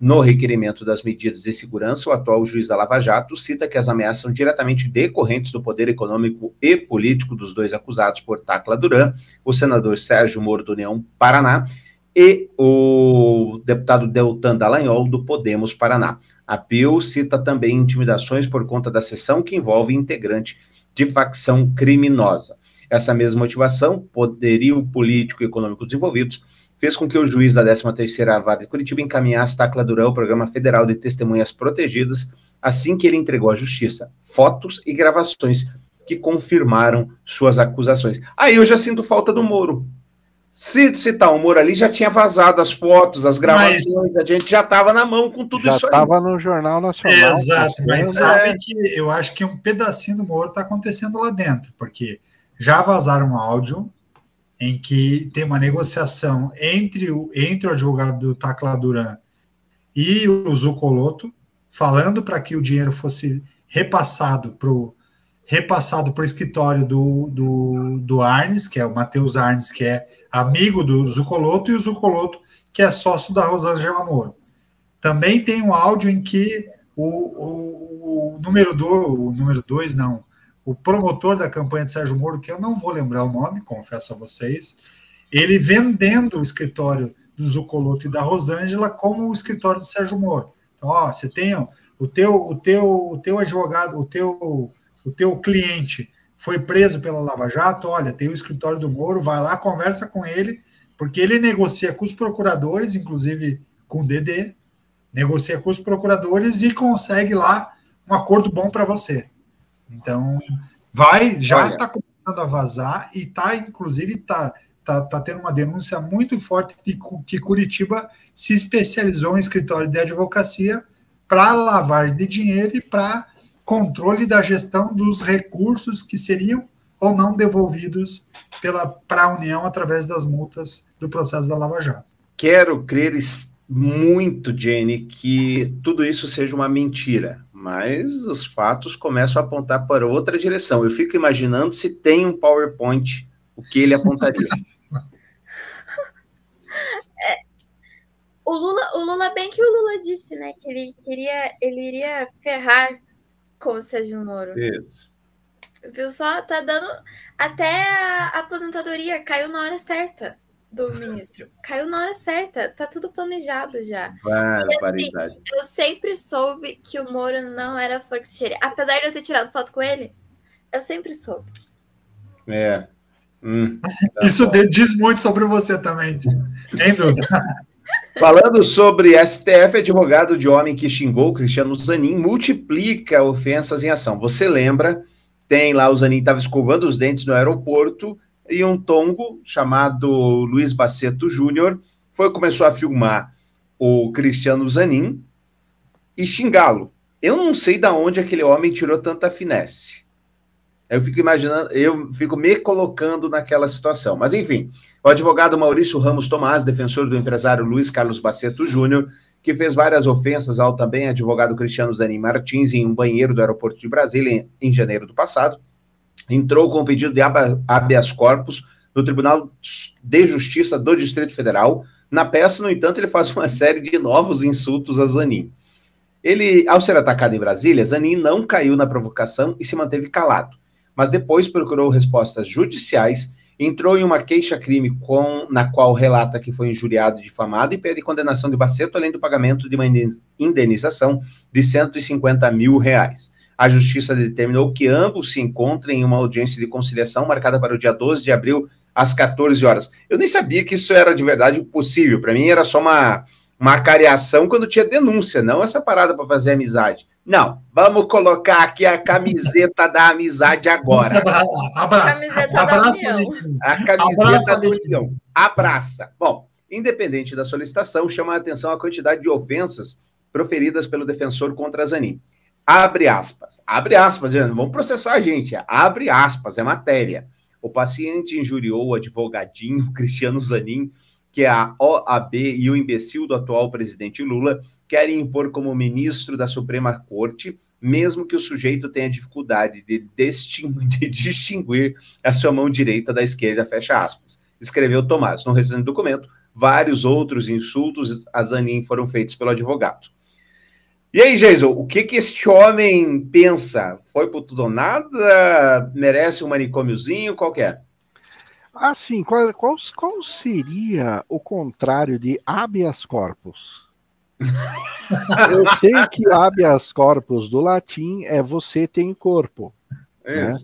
No requerimento das medidas de segurança, o atual juiz da Lava Jato cita que as ameaças são diretamente decorrentes do poder econômico e político dos dois acusados por Tacla Duran, o senador Sérgio Moro do União Paraná e o deputado Deltan Dallagnol do Podemos Paraná. A PIL cita também intimidações por conta da sessão que envolve integrante de facção criminosa. Essa mesma motivação, poderio político e econômico desenvolvidos, fez com que o juiz da 13ª Vara de Curitiba encaminhasse Tacla Durão ao Programa Federal de Testemunhas Protegidas assim que ele entregou à Justiça fotos e gravações que confirmaram suas acusações. Aí eu já sinto falta do Moro. Se citar o Moro ali, já tinha vazado as fotos, as gravações, mas... a gente já estava na mão com tudo já isso aí. Já estava no Jornal Nacional. Exato, mas sabe que eu acho que um pedacinho do Moro está acontecendo lá dentro, porque já vazaram um áudio em que tem uma negociação entre o, entre o advogado do Tacla Duran e o Zucoloto, falando para que o dinheiro fosse repassado para o repassado para o escritório do, do, do Arnes, que é o Matheus Arnes, que é amigo do Zucoloto, e o Zucoloto, que é sócio da Rosângela Moro. Também tem um áudio em que o, o, o número 2, o número dois, não, o promotor da campanha de Sérgio Moro, que eu não vou lembrar o nome, confesso a vocês, ele vendendo o escritório do Zucoloto e da Rosângela como o escritório do Sérgio Moro. Então, ó, você tem o teu, o teu, o teu advogado, o teu, o teu cliente foi preso pela Lava Jato, olha, tem o escritório do Moro, vai lá, conversa com ele, porque ele negocia com os procuradores, inclusive com o DD, negocia com os procuradores e consegue lá um acordo bom para você. Então, vai, já está começando a vazar e está, inclusive, está tá, tá tendo uma denúncia muito forte de que Curitiba se especializou em escritório de advocacia para lavagem de dinheiro e para controle da gestão dos recursos que seriam ou não devolvidos para a União através das multas do processo da Lava Jato. Quero crer muito, Jenny, que tudo isso seja uma mentira mas os fatos começam a apontar para outra direção. Eu fico imaginando se tem um PowerPoint, o que ele apontaria. *laughs* é, o Lula, o Lula bem que o Lula disse, né, que ele queria, ele iria ferrar com o Sérgio Moro. Isso. Viu só, tá dando até a aposentadoria caiu na hora certa do ministro. Caiu na hora certa, tá tudo planejado já. Barbaridade. Assim, eu sempre soube que o Moro não era flor que se cheire. Apesar de eu ter tirado foto com ele, eu sempre soube. É. Hum, tá Isso bom. diz muito sobre você também, sem dúvida. Falando sobre STF, advogado de homem que xingou Cristiano Zanin multiplica ofensas em ação. Você lembra? Tem lá o Zanin estava escovando os dentes no aeroporto e um tongo chamado Luiz Baceto Júnior foi começou a filmar o Cristiano Zanin e xingá-lo. Eu não sei de onde aquele homem tirou tanta finesse. Eu fico imaginando, eu fico me colocando naquela situação. Mas enfim, o advogado Maurício Ramos Tomás, defensor do empresário Luiz Carlos Baceto Júnior, que fez várias ofensas ao também advogado Cristiano Zanin Martins em um banheiro do aeroporto de Brasília em, em janeiro do passado, entrou com o pedido de habeas corpus no Tribunal de Justiça do Distrito Federal. Na peça, no entanto, ele faz uma série de novos insultos a Zanin. Ele, ao ser atacado em Brasília, Zanin não caiu na provocação e se manteve calado, mas depois procurou respostas judiciais, entrou em uma queixa-crime na qual relata que foi injuriado e difamado e pede condenação de Baceto, além do pagamento de uma indenização de 150 mil reais a Justiça determinou que ambos se encontrem em uma audiência de conciliação marcada para o dia 12 de abril, às 14 horas. Eu nem sabia que isso era de verdade possível. Para mim era só uma, uma cariação quando tinha denúncia, não essa parada para fazer amizade. Não, vamos colocar aqui a camiseta da amizade agora. Abraça. Camiseta abraça, da União. A camiseta abraça da União. Abraça. Bom, independente da solicitação, chama a atenção a quantidade de ofensas proferidas pelo defensor contra Zanin. Abre aspas. Abre aspas, gente. Vamos processar a gente. Abre aspas, é matéria. O paciente injuriou o advogadinho *laughs* Cristiano Zanin, que a OAB e o imbecil do atual presidente Lula querem impor como ministro da Suprema Corte, mesmo que o sujeito tenha dificuldade de, *laughs* de distinguir a sua mão direita da esquerda, fecha aspas. Escreveu Tomás. No recente documento, vários outros insultos a Zanin foram feitos pelo advogado. E aí, Jason, o que que este homem pensa? Foi por tudo ou nada? Merece um manicômiozinho? Qual que é? Ah, sim. Qual, qual, qual seria o contrário de habeas corpus? *laughs* Eu sei que habeas corpus do latim é você tem corpo. Né?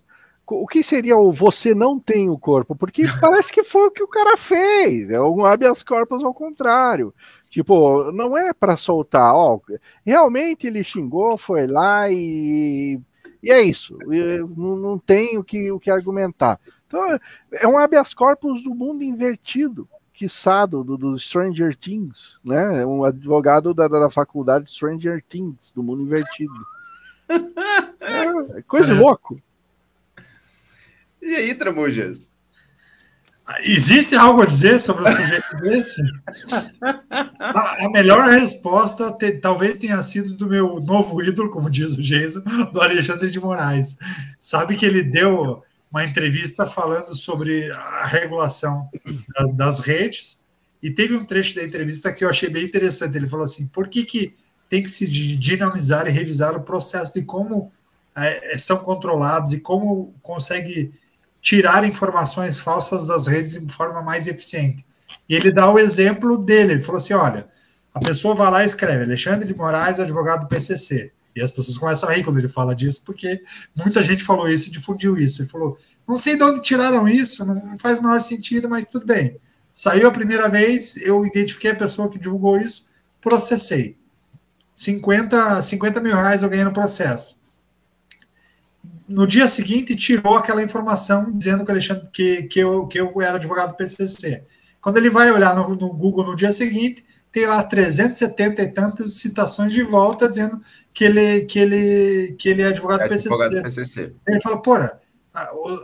O que seria o você não tem o corpo? Porque *laughs* parece que foi o que o cara fez. É um habeas corpus ao contrário. Tipo, não é para soltar. Ó, realmente ele xingou, foi lá e, e é isso. Não, não tem o que, o que argumentar. Então, é um habeas corpus do mundo invertido quiçado do, do Stranger Things, né? Um advogado da, da faculdade Stranger Things, do mundo invertido. *laughs* É, coisa de louco. E aí, Tramujas? Existe algo a dizer sobre o sujeito desse? A, a melhor resposta te, talvez tenha sido do meu novo ídolo, como diz o Jason, do Alexandre de Moraes. Sabe que ele deu uma entrevista falando sobre a regulação das, das, redes e teve um trecho da entrevista que eu achei bem interessante. Ele falou assim: por que, que tem que se dinamizar e revisar o processo de como é, são controlados e como consegue tirar informações falsas das redes de forma mais eficiente? E ele dá o exemplo dele. Ele falou assim: olha, a pessoa vai lá e escreve Alexandre de Moraes, advogado do PCC. E as pessoas começam a rir quando ele fala disso, porque muita gente falou isso e difundiu isso. Ele falou: não sei de onde tiraram isso, não faz o menor sentido, mas tudo bem. Saiu a primeira vez, eu identifiquei a pessoa que divulgou isso, processei. 50, 50 mil reais eu ganhei no processo. No dia seguinte, tirou aquela informação dizendo que, Alexandre, que, que, eu, que eu era advogado do PCC. Quando ele vai olhar no, no Google no dia seguinte, tem lá 370 e tantas citações de volta dizendo que ele, que ele, que ele é advogado, é PCC. advogado PCC. Ele fala, porra,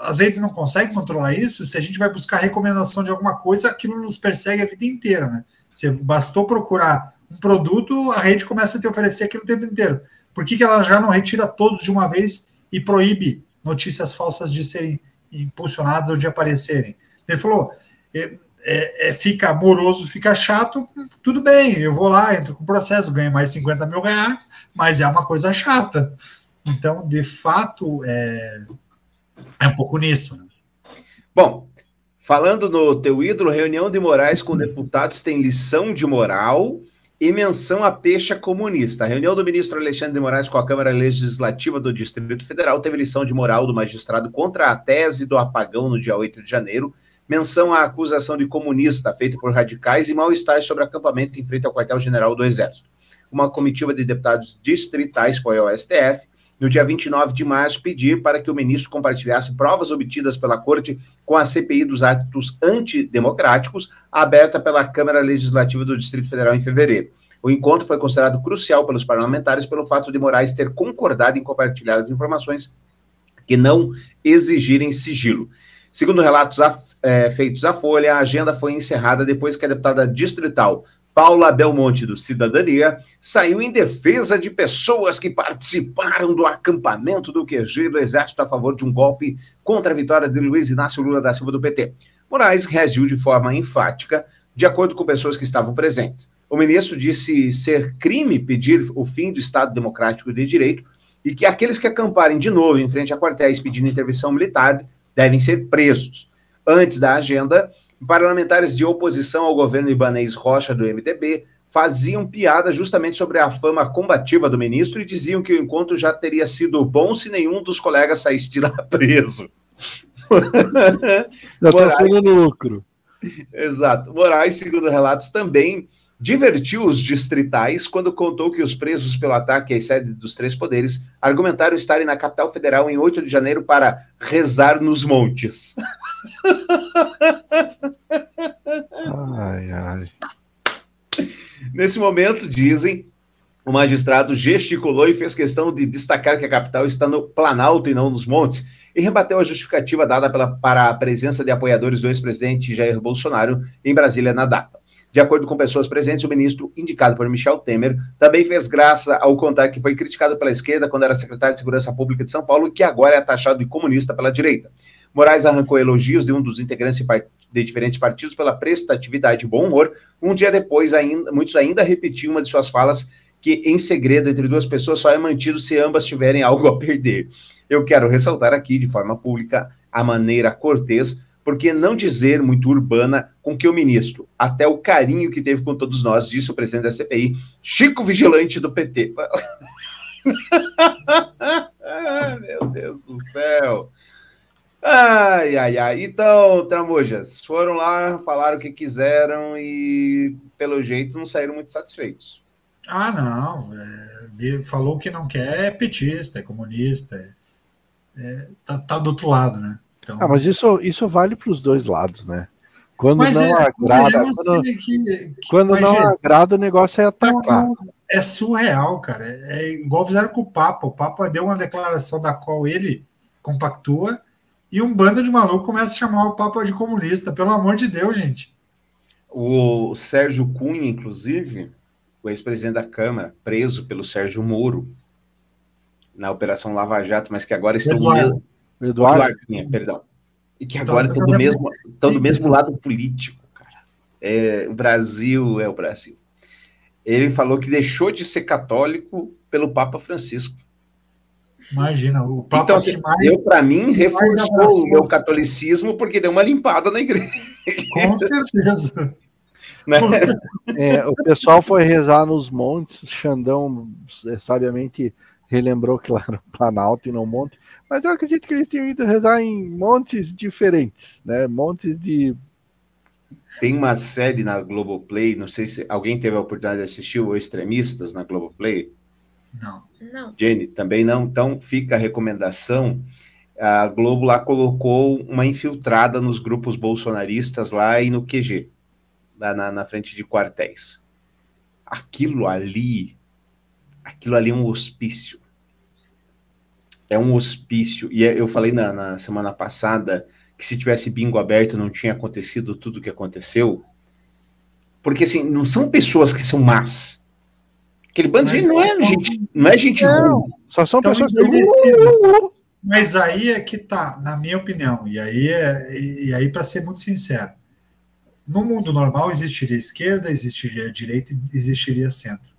as redes não conseguem controlar isso, se a gente vai buscar recomendação de alguma coisa, aquilo nos persegue a vida inteira, né? Se bastou procurar um produto, a rede começa a te oferecer aquilo o tempo inteiro. Por que, que ela já não retira todos de uma vez e proíbe notícias falsas de serem impulsionadas ou de aparecerem? Ele falou, é, é, é, fica moroso, fica chato, tudo bem, eu vou lá, entro com o processo, ganho mais 50 mil reais, mas é uma coisa chata. Então, de fato, é, é um pouco nisso. Né? Bom, falando no teu ídolo, reunião de Moraes com deputados tem lição de moral e menção a pecha comunista. A reunião do ministro Alexandre de Moraes com a Câmara Legislativa do Distrito Federal teve lição de moral do magistrado contra a tese do apagão no dia 8 de janeiro, menção à acusação de comunista feita por radicais e mal-estar sobre acampamento em frente ao quartel-general do Exército. Uma comitiva de deputados distritais foi ao STF no dia 29 de março, pedir para que o ministro compartilhasse provas obtidas pela Corte com a CPI dos atos antidemocráticos, aberta pela Câmara Legislativa do Distrito Federal em fevereiro. O encontro foi considerado crucial pelos parlamentares pelo fato de Moraes ter concordado em compartilhar as informações que não exigirem sigilo. Segundo relatos é, feitos à Folha, a agenda foi encerrada depois que a deputada distrital Paula Belmonte, do Cidadania, saiu em defesa de pessoas que participaram do acampamento do QG do Exército a favor de um golpe contra a vitória de Luiz Inácio Lula da Silva do PT. Moraes reagiu de forma enfática, de acordo com pessoas que estavam presentes. O ministro disse ser crime pedir o fim do Estado Democrático de Direito e que aqueles que acamparem de novo em frente a quartéis pedindo intervenção militar devem ser presos. Antes da agenda, parlamentares de oposição ao governo Ibanês Rocha do MDB faziam piada justamente sobre a fama combativa do ministro e diziam que o encontro já teria sido bom se nenhum dos colegas saísse de lá *laughs* preso. Já está sendo lucro. Exato. Moraes, segundo relatos, também divertiu os distritais quando contou que os presos pelo ataque às sedes dos três poderes argumentaram estarem na capital federal em 8 de janeiro para rezar nos montes. *laughs* Ai, ai. Nesse momento, dizem, o magistrado gesticulou e fez questão de destacar que a capital está no Planalto e não nos montes, e rebateu a justificativa dada pela, para a presença de apoiadores do ex-presidente Jair Bolsonaro em Brasília na data. De acordo com pessoas presentes, o ministro, indicado por Michel Temer, também fez graça ao contar que foi criticado pela esquerda quando era secretário de Segurança Pública de São Paulo e que agora é taxado de comunista pela direita. Moraes arrancou elogios de um dos integrantes de diferentes partidos pela prestatividade e bom humor. Um dia depois, ainda, muitos ainda repetiam uma de suas falas que, em segredo entre duas pessoas, só é mantido se ambas tiverem algo a perder. Eu quero ressaltar aqui, de forma pública, a maneira cortês, porque não dizer muito urbana com que o ministro, até o carinho que teve com todos nós, disse o presidente da CPI, Chico Vigilante do PT. *laughs* Meu Deus do céu. Ai, ai, ai. Então, Tramujas, foram lá, falaram o que quiseram e, pelo jeito, não saíram muito satisfeitos. Ah, não. É, falou que não quer é petista, é comunista. É, tá, tá, do outro lado, né? Então... Ah, mas isso, isso vale para os dois lados, né? Quando mas não é, agrada, quando, que, que, quando não agrada, o negócio é atacar. É surreal, cara. É, é igual fizeram com o Papa. O Papa deu uma declaração da qual ele compactua e um bando de maluco começa a chamar o Papa de comunista. Pelo amor de Deus, gente. O Sérgio Cunha, inclusive, o ex-presidente da Câmara, preso pelo Sérgio Moro na Operação Lava Jato, mas que agora estão Eduardo, do... Eduardo. Eduardo Cunha, perdão. E que agora estão do mesmo, estão do mesmo lado político, cara. É, o Brasil é o Brasil. Ele falou que deixou de ser católico pelo Papa Francisco. Imagina, o Papa então, assim, mais, eu, para mim, reforçou o meu catolicismo porque deu uma limpada na igreja. Com certeza. *laughs* Né? É, o pessoal foi rezar nos montes, Xandão é, sabiamente relembrou que lá era Planalto e não monte, mas eu acredito que eles tinham ido rezar em montes diferentes, né? Montes de. Tem uma série na Globoplay, não sei se alguém teve a oportunidade de assistir o Extremistas na Globoplay. Não. Não. Jenny, também não. Então fica a recomendação. A Globo lá colocou uma infiltrada nos grupos bolsonaristas lá e no QG, lá na, na frente de quartéis. Aquilo ali, aquilo ali é um hospício. É um hospício. E é, eu falei na, na semana passada que se tivesse bingo aberto não tinha acontecido tudo o que aconteceu. Porque assim, não são pessoas que são más Aquele bando de não é gente, não é gente não, ruim. Só são então, pessoas que. Mas aí é que tá, na minha opinião, e aí é, e aí para ser muito sincero, no mundo normal existiria esquerda, existiria direita, existiria centro.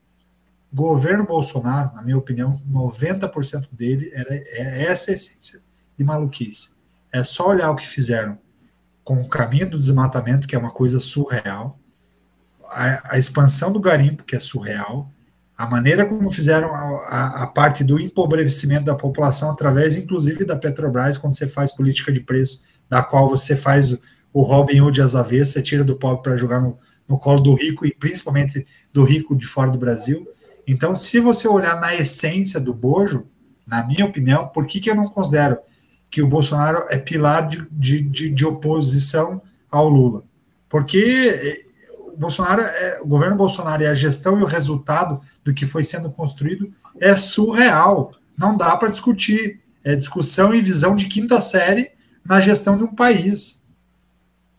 Governo Bolsonaro, na minha opinião, 90% dele era é essa a essência de maluquice. É só olhar o que fizeram com o caminho do desmatamento, que é uma coisa surreal, a, a expansão do garimpo, que é surreal, a maneira como fizeram a, a, a, parte do empobrecimento da população, através inclusive da Petrobras, quando você faz política de preço, da qual você faz o, o Robin Hood às avessas, você tira do pobre para jogar no, no colo do rico, e principalmente do rico de fora do Brasil. Então, se você olhar na essência do bojo, na minha opinião, por que, que eu não considero que o Bolsonaro é pilar de, de, de, de oposição ao Lula? Porque o Bolsonaro, é, o governo Bolsonaro e a gestão e o resultado do que foi sendo construído é surreal. Não dá para discutir. É discussão e visão de quinta série na gestão de um país.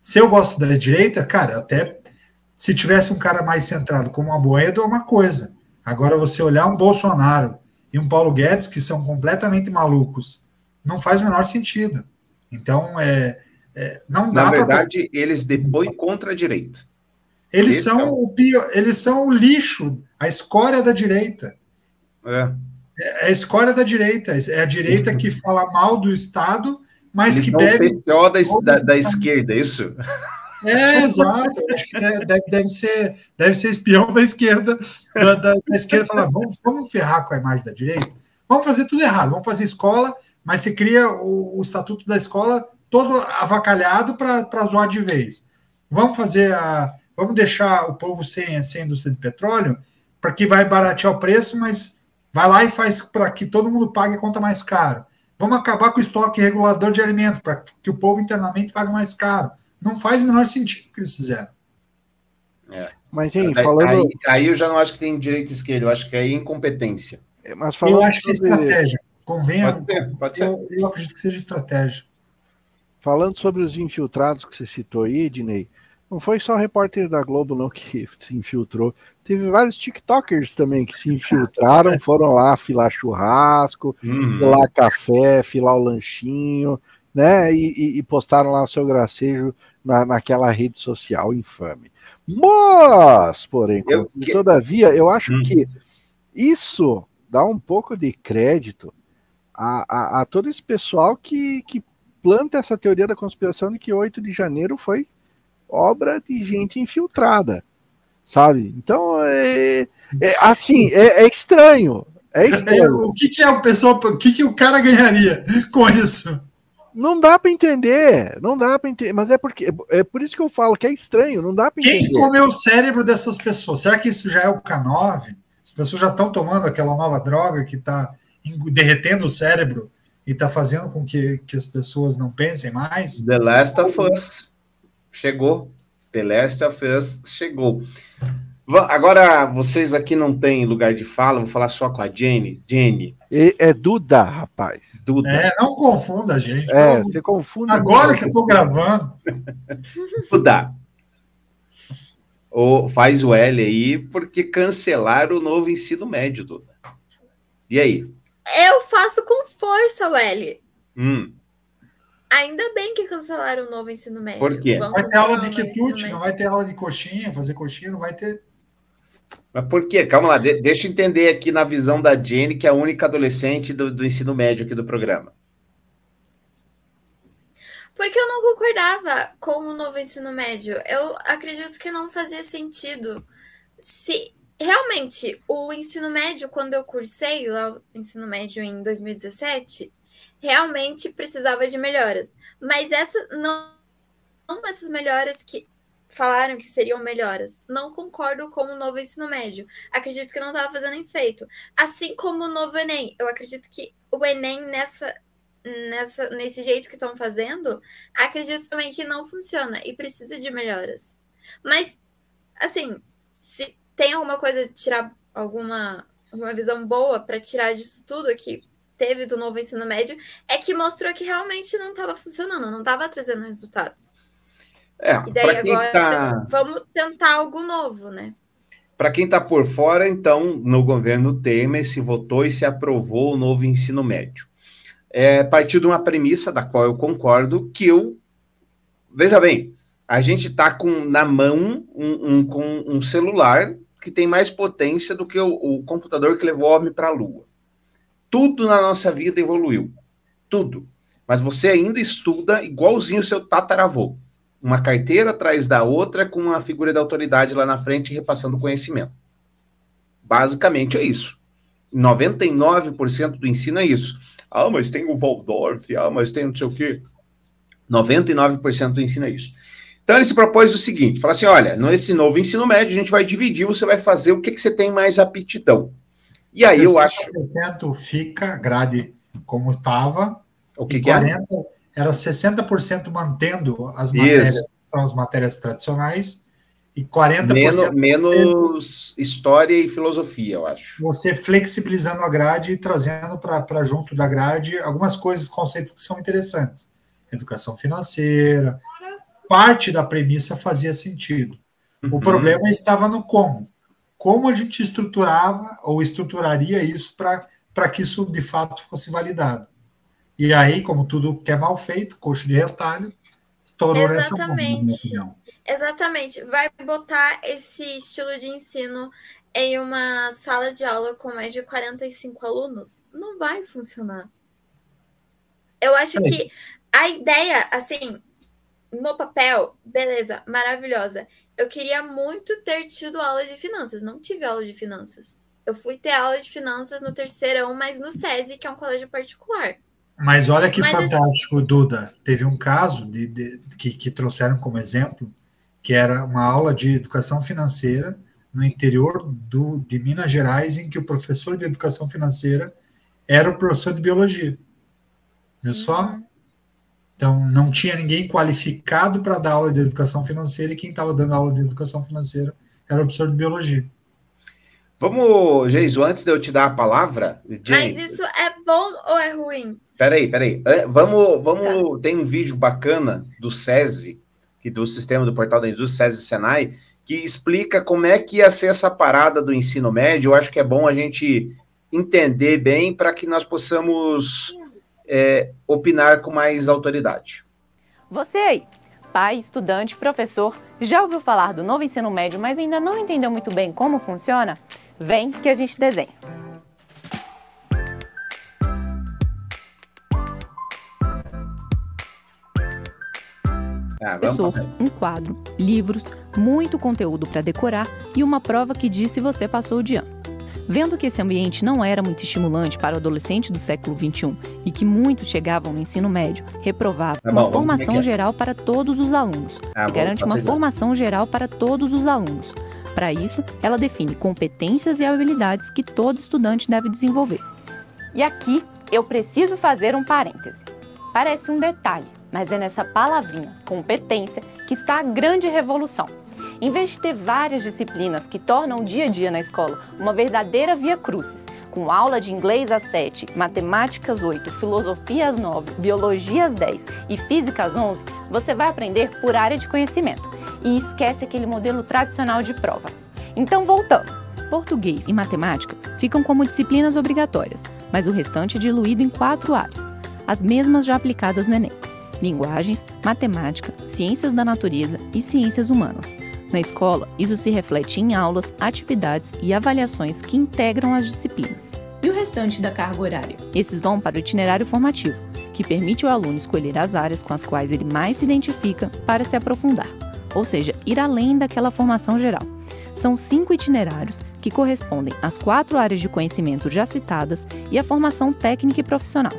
Se eu gosto da direita, cara, até se tivesse um cara mais centrado como a Boedo é uma coisa. Agora você olhar um Bolsonaro e um Paulo Guedes que são completamente malucos, não faz o menor sentido. Então, é, é não dá Na verdade, pra... eles depõem contra a direita. Eles são é o pior, eles são o lixo, a escória da direita. É. É a escória da direita. É a direita que fala mal do Estado, mas eles que bebe. O da, da, da esquerda, é isso? É, exato. acho que deve, deve, ser, deve ser espião da esquerda, da, da, da esquerda, falar, vamos, vamos ferrar com a imagem da direita, vamos fazer tudo errado, vamos fazer escola, mas você cria o, o estatuto da escola todo avacalhado para zoar de vez. Vamos fazer a, Vamos deixar o povo sem, sem indústria de petróleo, para que vai baratear o preço, mas vai lá e faz para que todo mundo pague a conta mais caro. Vamos acabar com o estoque regulador de alimento, para que o povo internamente pague mais caro. Não faz o menor sentido o que eles fizeram. É. Mas, gente, falando. Aí, aí, eu já não acho que tem direito e esquerda, eu acho que é incompetência. É, mas falando eu acho que é estratégia. Convenha. Pode ser, pode ser. Eu, eu acredito que seja estratégia. Falando sobre os infiltrados que você citou aí, Dinei, não foi só o repórter da Globo não que se infiltrou. Teve vários TikTokers também que se infiltraram, foram lá filar churrasco, uhum. filar café, filar o lanchinho. né? E, e, e postaram lá seu gracejo na, naquela rede social infame. Mas, porém, Eu- todavia, eu acho Hum. que isso dá um pouco de crédito a, a, a todo esse pessoal que, que planta essa teoria da conspiração de que 8 de janeiro foi obra de gente infiltrada, sabe? Então, é, é assim, é, é estranho. É estranho. O que, que é o pessoal, o que, que o cara ganharia com isso? Não dá pra entender, não dá pra entender, mas é porque é por isso que eu falo que é estranho, não dá pra Quem entender. comeu o cérebro dessas pessoas? Será que isso já é o K9? As pessoas já estão tomando aquela nova droga que está derretendo o cérebro e está fazendo com que, que as pessoas não pensem mais? The Last of Us chegou. The Last of Us chegou. Agora, vocês aqui não têm lugar de fala, vou falar só com a Jenny. Jenny, E- É Duda, rapaz. Duda. É, não confunda, gente. É, você confunde. Agora muito. que eu estou gravando, *laughs* Duda. Ou faz o L aí, porque cancelaram o novo ensino médio, Duda. E aí? Eu faço com força, Welly. Hum, Ainda bem que cancelaram o novo ensino médio. Por quê? Vão vai ter aula de quitute, não vai ter aula de coxinha, fazer coxinha, não vai ter. mas por quê? Calma lá, de- deixa eu entender aqui na visão da Jenny, que é a única adolescente do, do ensino médio aqui do programa. Porque eu não concordava com o novo ensino médio. Eu acredito que não fazia sentido. Se realmente o ensino médio, quando eu cursei lá o ensino médio em 2017, realmente precisava de melhoras. Mas essa não, não essas melhoras que falaram que seriam melhoras. Não concordo com o novo ensino médio. Acredito que não estava fazendo efeito. Assim como o novo Enem. Eu acredito que o Enem nessa nessa, nesse jeito que estão fazendo, acredito também que não funciona e precisa de melhoras. Mas, assim, se tem alguma coisa, tirar alguma, alguma visão boa para tirar disso tudo que teve do novo ensino médio, é que mostrou que realmente não estava funcionando, não estava trazendo resultados. É, E daí agora tá, vamos tentar algo novo, né? para quem tá por fora, então, no governo Temer se votou e se aprovou o novo ensino médio. É, partiu de uma premissa da qual eu concordo, que eu veja bem, a gente tá com na mão um, um- com um celular que tem mais potência do que o, o computador que levou o homem para a Lua. Tudo na nossa vida evoluiu, tudo. Mas você ainda estuda igualzinho o seu tataravô, uma carteira atrás da outra com uma figura de autoridade lá na frente repassando conhecimento. Basicamente é isso. 99% do ensino é isso. Ah, mas tem o Waldorf, ah, mas tem não sei o quê. 99% do ensino é isso. Então ele se propôs o seguinte: fala assim: olha, nesse novo ensino médio, a gente vai dividir, você vai fazer o que, que você tem mais aptidão. E aí eu acho. 60% fica grade como estava. O que, e que é? 40 era 60% mantendo as matérias, que são as matérias tradicionais, e 40% Menos, menos história e filosofia, eu acho. você flexibilizando a grade e trazendo para junto da grade algumas coisas, conceitos que são interessantes. Educação financeira. Parte da premissa fazia sentido. O Uhum. problema estava no como. Como a gente estruturava ou estruturaria isso para que isso de fato fosse validado. E aí, como tudo que é mal feito, coxo de retalho, estourou nessa bomba. Exatamente. Vai botar esse estilo de ensino em uma sala de aula com mais de 45 alunos? Não vai funcionar. Eu acho É. que a ideia, assim, no papel, beleza, maravilhosa. Eu queria muito ter tido aula de finanças. Não tive aula de finanças. Eu fui ter aula de finanças no terceirão, mas no SESI, que é um colégio particular. Mas olha que Mas fantástico, Duda. Teve um caso de, de- que, que trouxeram como exemplo, que era uma aula de educação financeira no interior do, de Minas Gerais, em que o professor de educação financeira era o professor de biologia. Viu só? Então, não tinha ninguém qualificado para dar aula de educação financeira, e quem estava dando aula de educação financeira era o professor de biologia. Vamos, Geiso, antes de eu te dar a palavra, Jenny, Mas isso é bom ou é ruim? Peraí, peraí. Vamos, vamos. Tem um vídeo bacana do SESI, que do sistema do portal da indústria SESI Senai, que explica como é que ia ser essa parada do ensino médio. Eu acho que é bom a gente entender bem para que nós possamos é, opinar com mais autoridade. Você aí, pai, estudante, professor, já ouviu falar do novo ensino médio, mas ainda não entendeu muito bem como funciona? Vem que a gente desenha. Ah, Professor, um quadro, livros, muito conteúdo para decorar e uma prova que diz se você passou de ano. Vendo que esse ambiente não era muito estimulante para o adolescente do século XXI e que muitos chegavam no ensino médio, reprovava Tá uma formação é geral para todos os alunos. E bom, garante uma aí, vai. formação geral para todos os alunos. Para isso, ela define competências e habilidades que todo estudante deve desenvolver. E aqui eu preciso fazer um parêntese. Parece um detalhe, mas é nessa palavrinha, competência, que está a grande revolução. Em vez de ter várias disciplinas que tornam o dia a dia na escola uma verdadeira via crucis, com aula de inglês às 7, matemáticas 8, filosofia às 9, biologia às 10 e física às 11, você vai aprender por área de conhecimento e esquece aquele modelo tradicional de prova. Então, voltando. Português e matemática ficam como disciplinas obrigatórias, mas o restante é diluído em quatro áreas, as mesmas já aplicadas no Enem: linguagens, matemática, ciências da natureza e ciências humanas. Na escola, isso se reflete em aulas, atividades e avaliações que integram as disciplinas. E o restante da carga horária? Esses vão para o itinerário formativo, que permite ao aluno escolher as áreas com as quais ele mais se identifica para se aprofundar, ou seja, ir além daquela formação geral. São cinco itinerários que correspondem às quatro áreas de conhecimento já citadas e à formação técnica e profissional.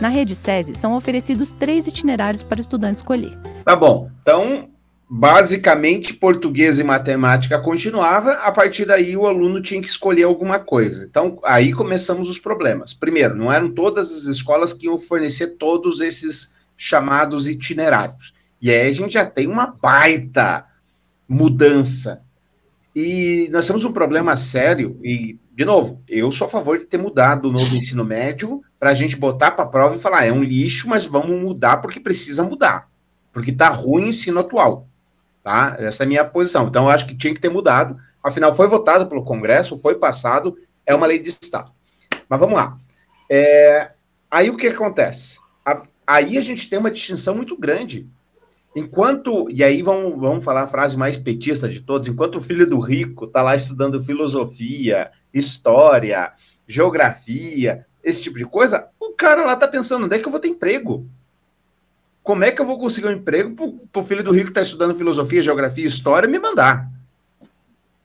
Na rede SESI são oferecidos três itinerários para o estudante escolher. Tá bom. Então, basicamente, português e matemática continuava, a partir daí o aluno tinha que escolher alguma coisa. Então, aí começamos os problemas. Primeiro, não eram todas as escolas que iam fornecer todos esses chamados itinerários. E aí a gente já tem uma baita mudança. E nós temos um problema sério, e, de novo, eu sou a favor de ter mudado o novo ensino médio para a gente botar para a prova e falar, é um lixo, mas vamos mudar porque precisa mudar. Porque está ruim o ensino atual. Tá? Essa é a minha posição. Então, eu acho que tinha que ter mudado. Afinal, foi votado pelo Congresso, foi passado, é uma lei de Estado. Mas vamos lá. É, aí o que acontece? A- aí a gente tem uma distinção muito grande. Enquanto, e aí vamos, vamos falar a frase mais petista de todos, enquanto o filho do rico está lá estudando filosofia, história, geografia, esse tipo de coisa, o cara lá está pensando, onde é que eu vou ter emprego? Como é que eu vou conseguir um emprego para o filho do rico que está estudando filosofia, geografia história me mandar?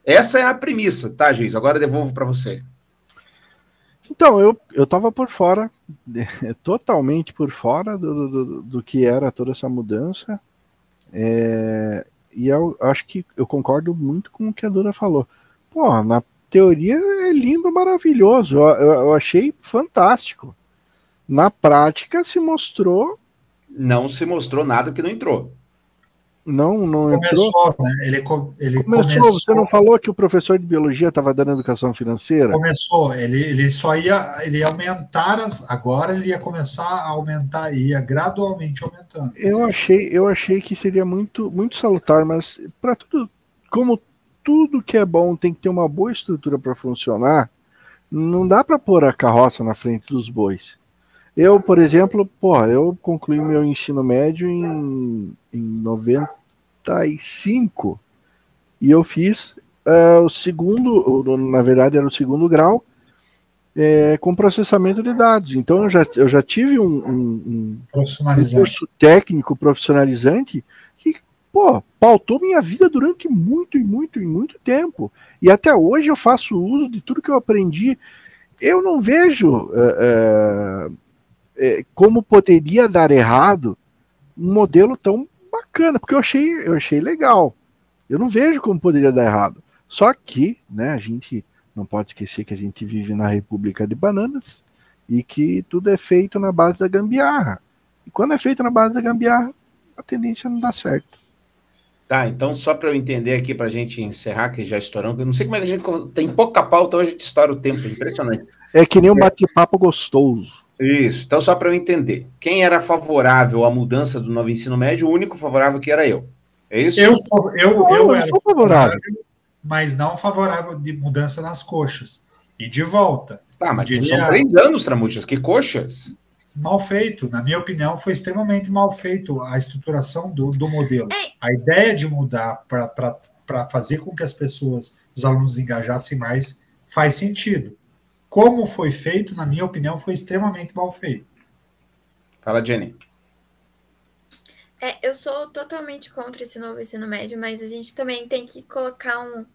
Essa é a premissa, tá, Geis? Agora devolvo para você. Então, eu, eu por fora, *laughs* totalmente por fora do, do, do que era toda essa mudança. É, e eu acho que eu concordo muito com o que a Dura falou. Pô, na teoria é lindo, maravilhoso. Eu, eu, eu achei fantástico. Na prática se mostrou. Não se mostrou nada que não entrou. Não, não entrou. Começou, né? Ele, co- ele Começou, começou, você não falou que o professor de biologia estava dando educação financeira? começou. Ele, ele só ia, ele ia aumentar as. Agora ele ia começar a aumentar, ia gradualmente aumentando. Eu achei, eu achei que seria muito, muito salutar, mas para tudo, como tudo que é bom tem que ter uma boa estrutura para funcionar, não dá para pôr a carroça na frente dos bois. Eu, por exemplo, pô, eu concluí meu ensino médio em, em 95 e eu fiz eh, o segundo, na verdade era o segundo grau, eh, com processamento de dados. Então eu já, eu já tive um, um- um- Profissionalizante. curso técnico profissionalizante que, pô, pautou minha vida durante muito e muito e muito tempo. E até hoje eu faço uso de tudo que eu aprendi. Eu não vejo é, é, é, como poderia dar errado um modelo tão bacana, porque eu achei, eu achei legal. Eu não vejo como poderia dar errado. Só que, né, a gente não pode esquecer que a gente vive na República de Bananas e que tudo é feito na base da gambiarra. E quando é feito na base da gambiarra, a tendência não dá certo. Tá, então só para eu entender aqui, para a gente encerrar, que já estouramos, eu não sei como é que a gente tem pouca pauta, hoje a gente estoura o tempo, é impressionante. É que nem um bate-papo gostoso. Isso, então só para eu entender, quem era favorável à mudança do novo ensino médio, o único favorável que era eu. É isso? Eu sou, eu, Não, eu eu era sou favorável. mas não favorável de mudança nas coxas. E de volta. Tá, mas diria- são três anos, Tramuchas, que coxas. mal feito. Na minha opinião, foi extremamente mal feito a estruturação do, do modelo. A ideia de mudar para fazer com que as pessoas, os alunos engajassem mais, faz sentido. Como foi feito, na minha opinião, foi extremamente mal feito. Fala, Jenny. É, eu sou totalmente contra esse novo ensino médio, mas a gente também tem que colocar um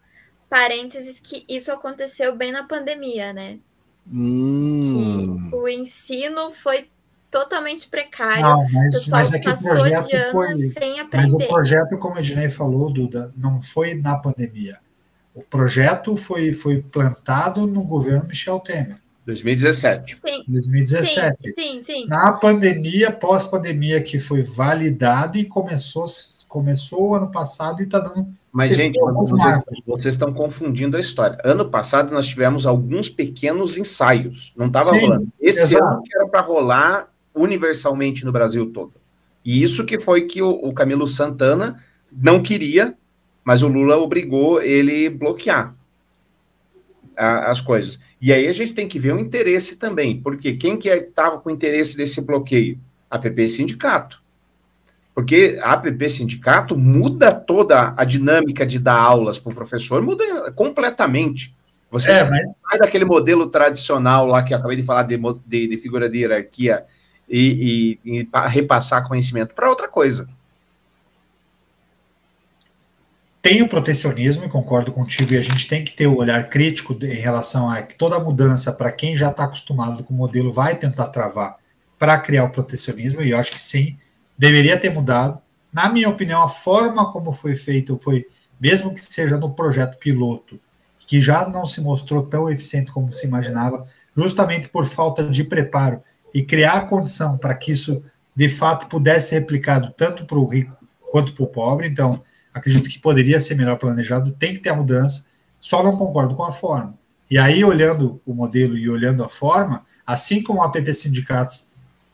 parênteses que isso aconteceu bem na pandemia, né? Hum. Que o ensino foi totalmente precário. Não, mas, o pessoal mas é passou de projeto ano foi. sem Mas o aprender. projeto, como a Ednei falou, Duda, não foi na pandemia. O projeto foi, foi plantado no governo Michel Temer. 2017. Sim. 2017. Sim, sim, sim. Na pandemia, pós-pandemia, que foi validado e começou, começou o ano passado e está dando. Mas, gente, vocês, vocês estão confundindo a história. Ano passado nós tivemos alguns pequenos ensaios. Não estava rolando. Esse exato. ano que era para rolar universalmente no Brasil todo. E isso que foi que o, o Camilo Santana não queria, mas o Lula obrigou ele bloquear a- as coisas. E aí a gente tem que ver o interesse também, porque quem que estava com interesse desse bloqueio? A PP Sindicato. Porque a APP Sindicato muda toda a dinâmica de dar aulas para o professor, muda completamente. Você É, mas- sai daquele modelo tradicional lá que eu acabei de falar de, de- de figura de hierarquia e, e- e pa- repassar conhecimento para outra coisa. Tem o protecionismo, e concordo contigo, e a gente tem que ter o olhar crítico em relação a que toda mudança, para quem já está acostumado com o modelo, vai tentar travar para criar o protecionismo, e eu acho que sim, deveria ter mudado. Na minha opinião, a forma como foi feito foi, mesmo que seja no projeto piloto, que já não se mostrou tão eficiente como se imaginava, justamente por falta de preparo e criar a condição para que isso de fato pudesse ser replicado tanto para o rico quanto para o pobre. Então, acredito que poderia ser melhor planejado, tem que ter a mudança, só não concordo com a forma. E aí, olhando o modelo e olhando a forma, assim como a APP Sindicatos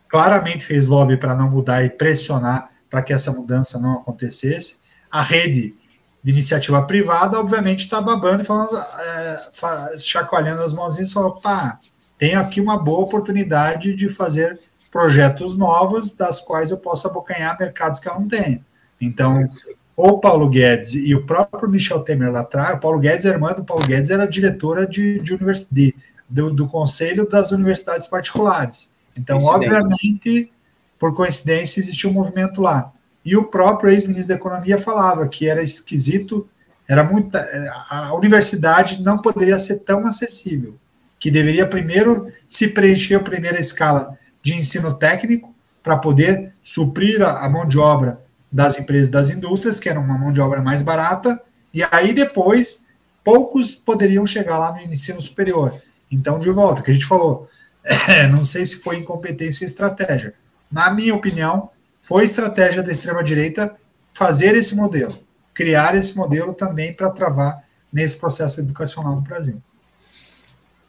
claramente fez lobby para não mudar e pressionar para que essa mudança não acontecesse, a rede de iniciativa privada, obviamente, está babando e falando, é, chacoalhando as mãozinhas falando, pá, tenho aqui uma boa oportunidade de fazer projetos novos, das quais eu posso abocanhar mercados que eu não tenho. Então, o Paulo Guedes e o próprio Michel Temer lá atrás, o Paulo Guedes, a irmã do Paulo Guedes, era diretora de, de univers- de- do, do Conselho das Universidades Particulares. Então, obviamente, por coincidência, existia um movimento lá. E o próprio ex-ministro da Economia falava que era esquisito, era muita. A universidade não poderia ser tão acessível, que deveria primeiro se preencher a primeira escala de ensino técnico para poder suprir a, a mão de obra das empresas das indústrias, que era uma mão de obra mais barata, e aí depois poucos poderiam chegar lá no ensino superior. Então, de volta, que a gente falou, *laughs* não sei se foi incompetência ou estratégia. Na minha opinião, foi estratégia da extrema-direita fazer esse modelo, criar esse modelo também para travar nesse processo educacional no Brasil.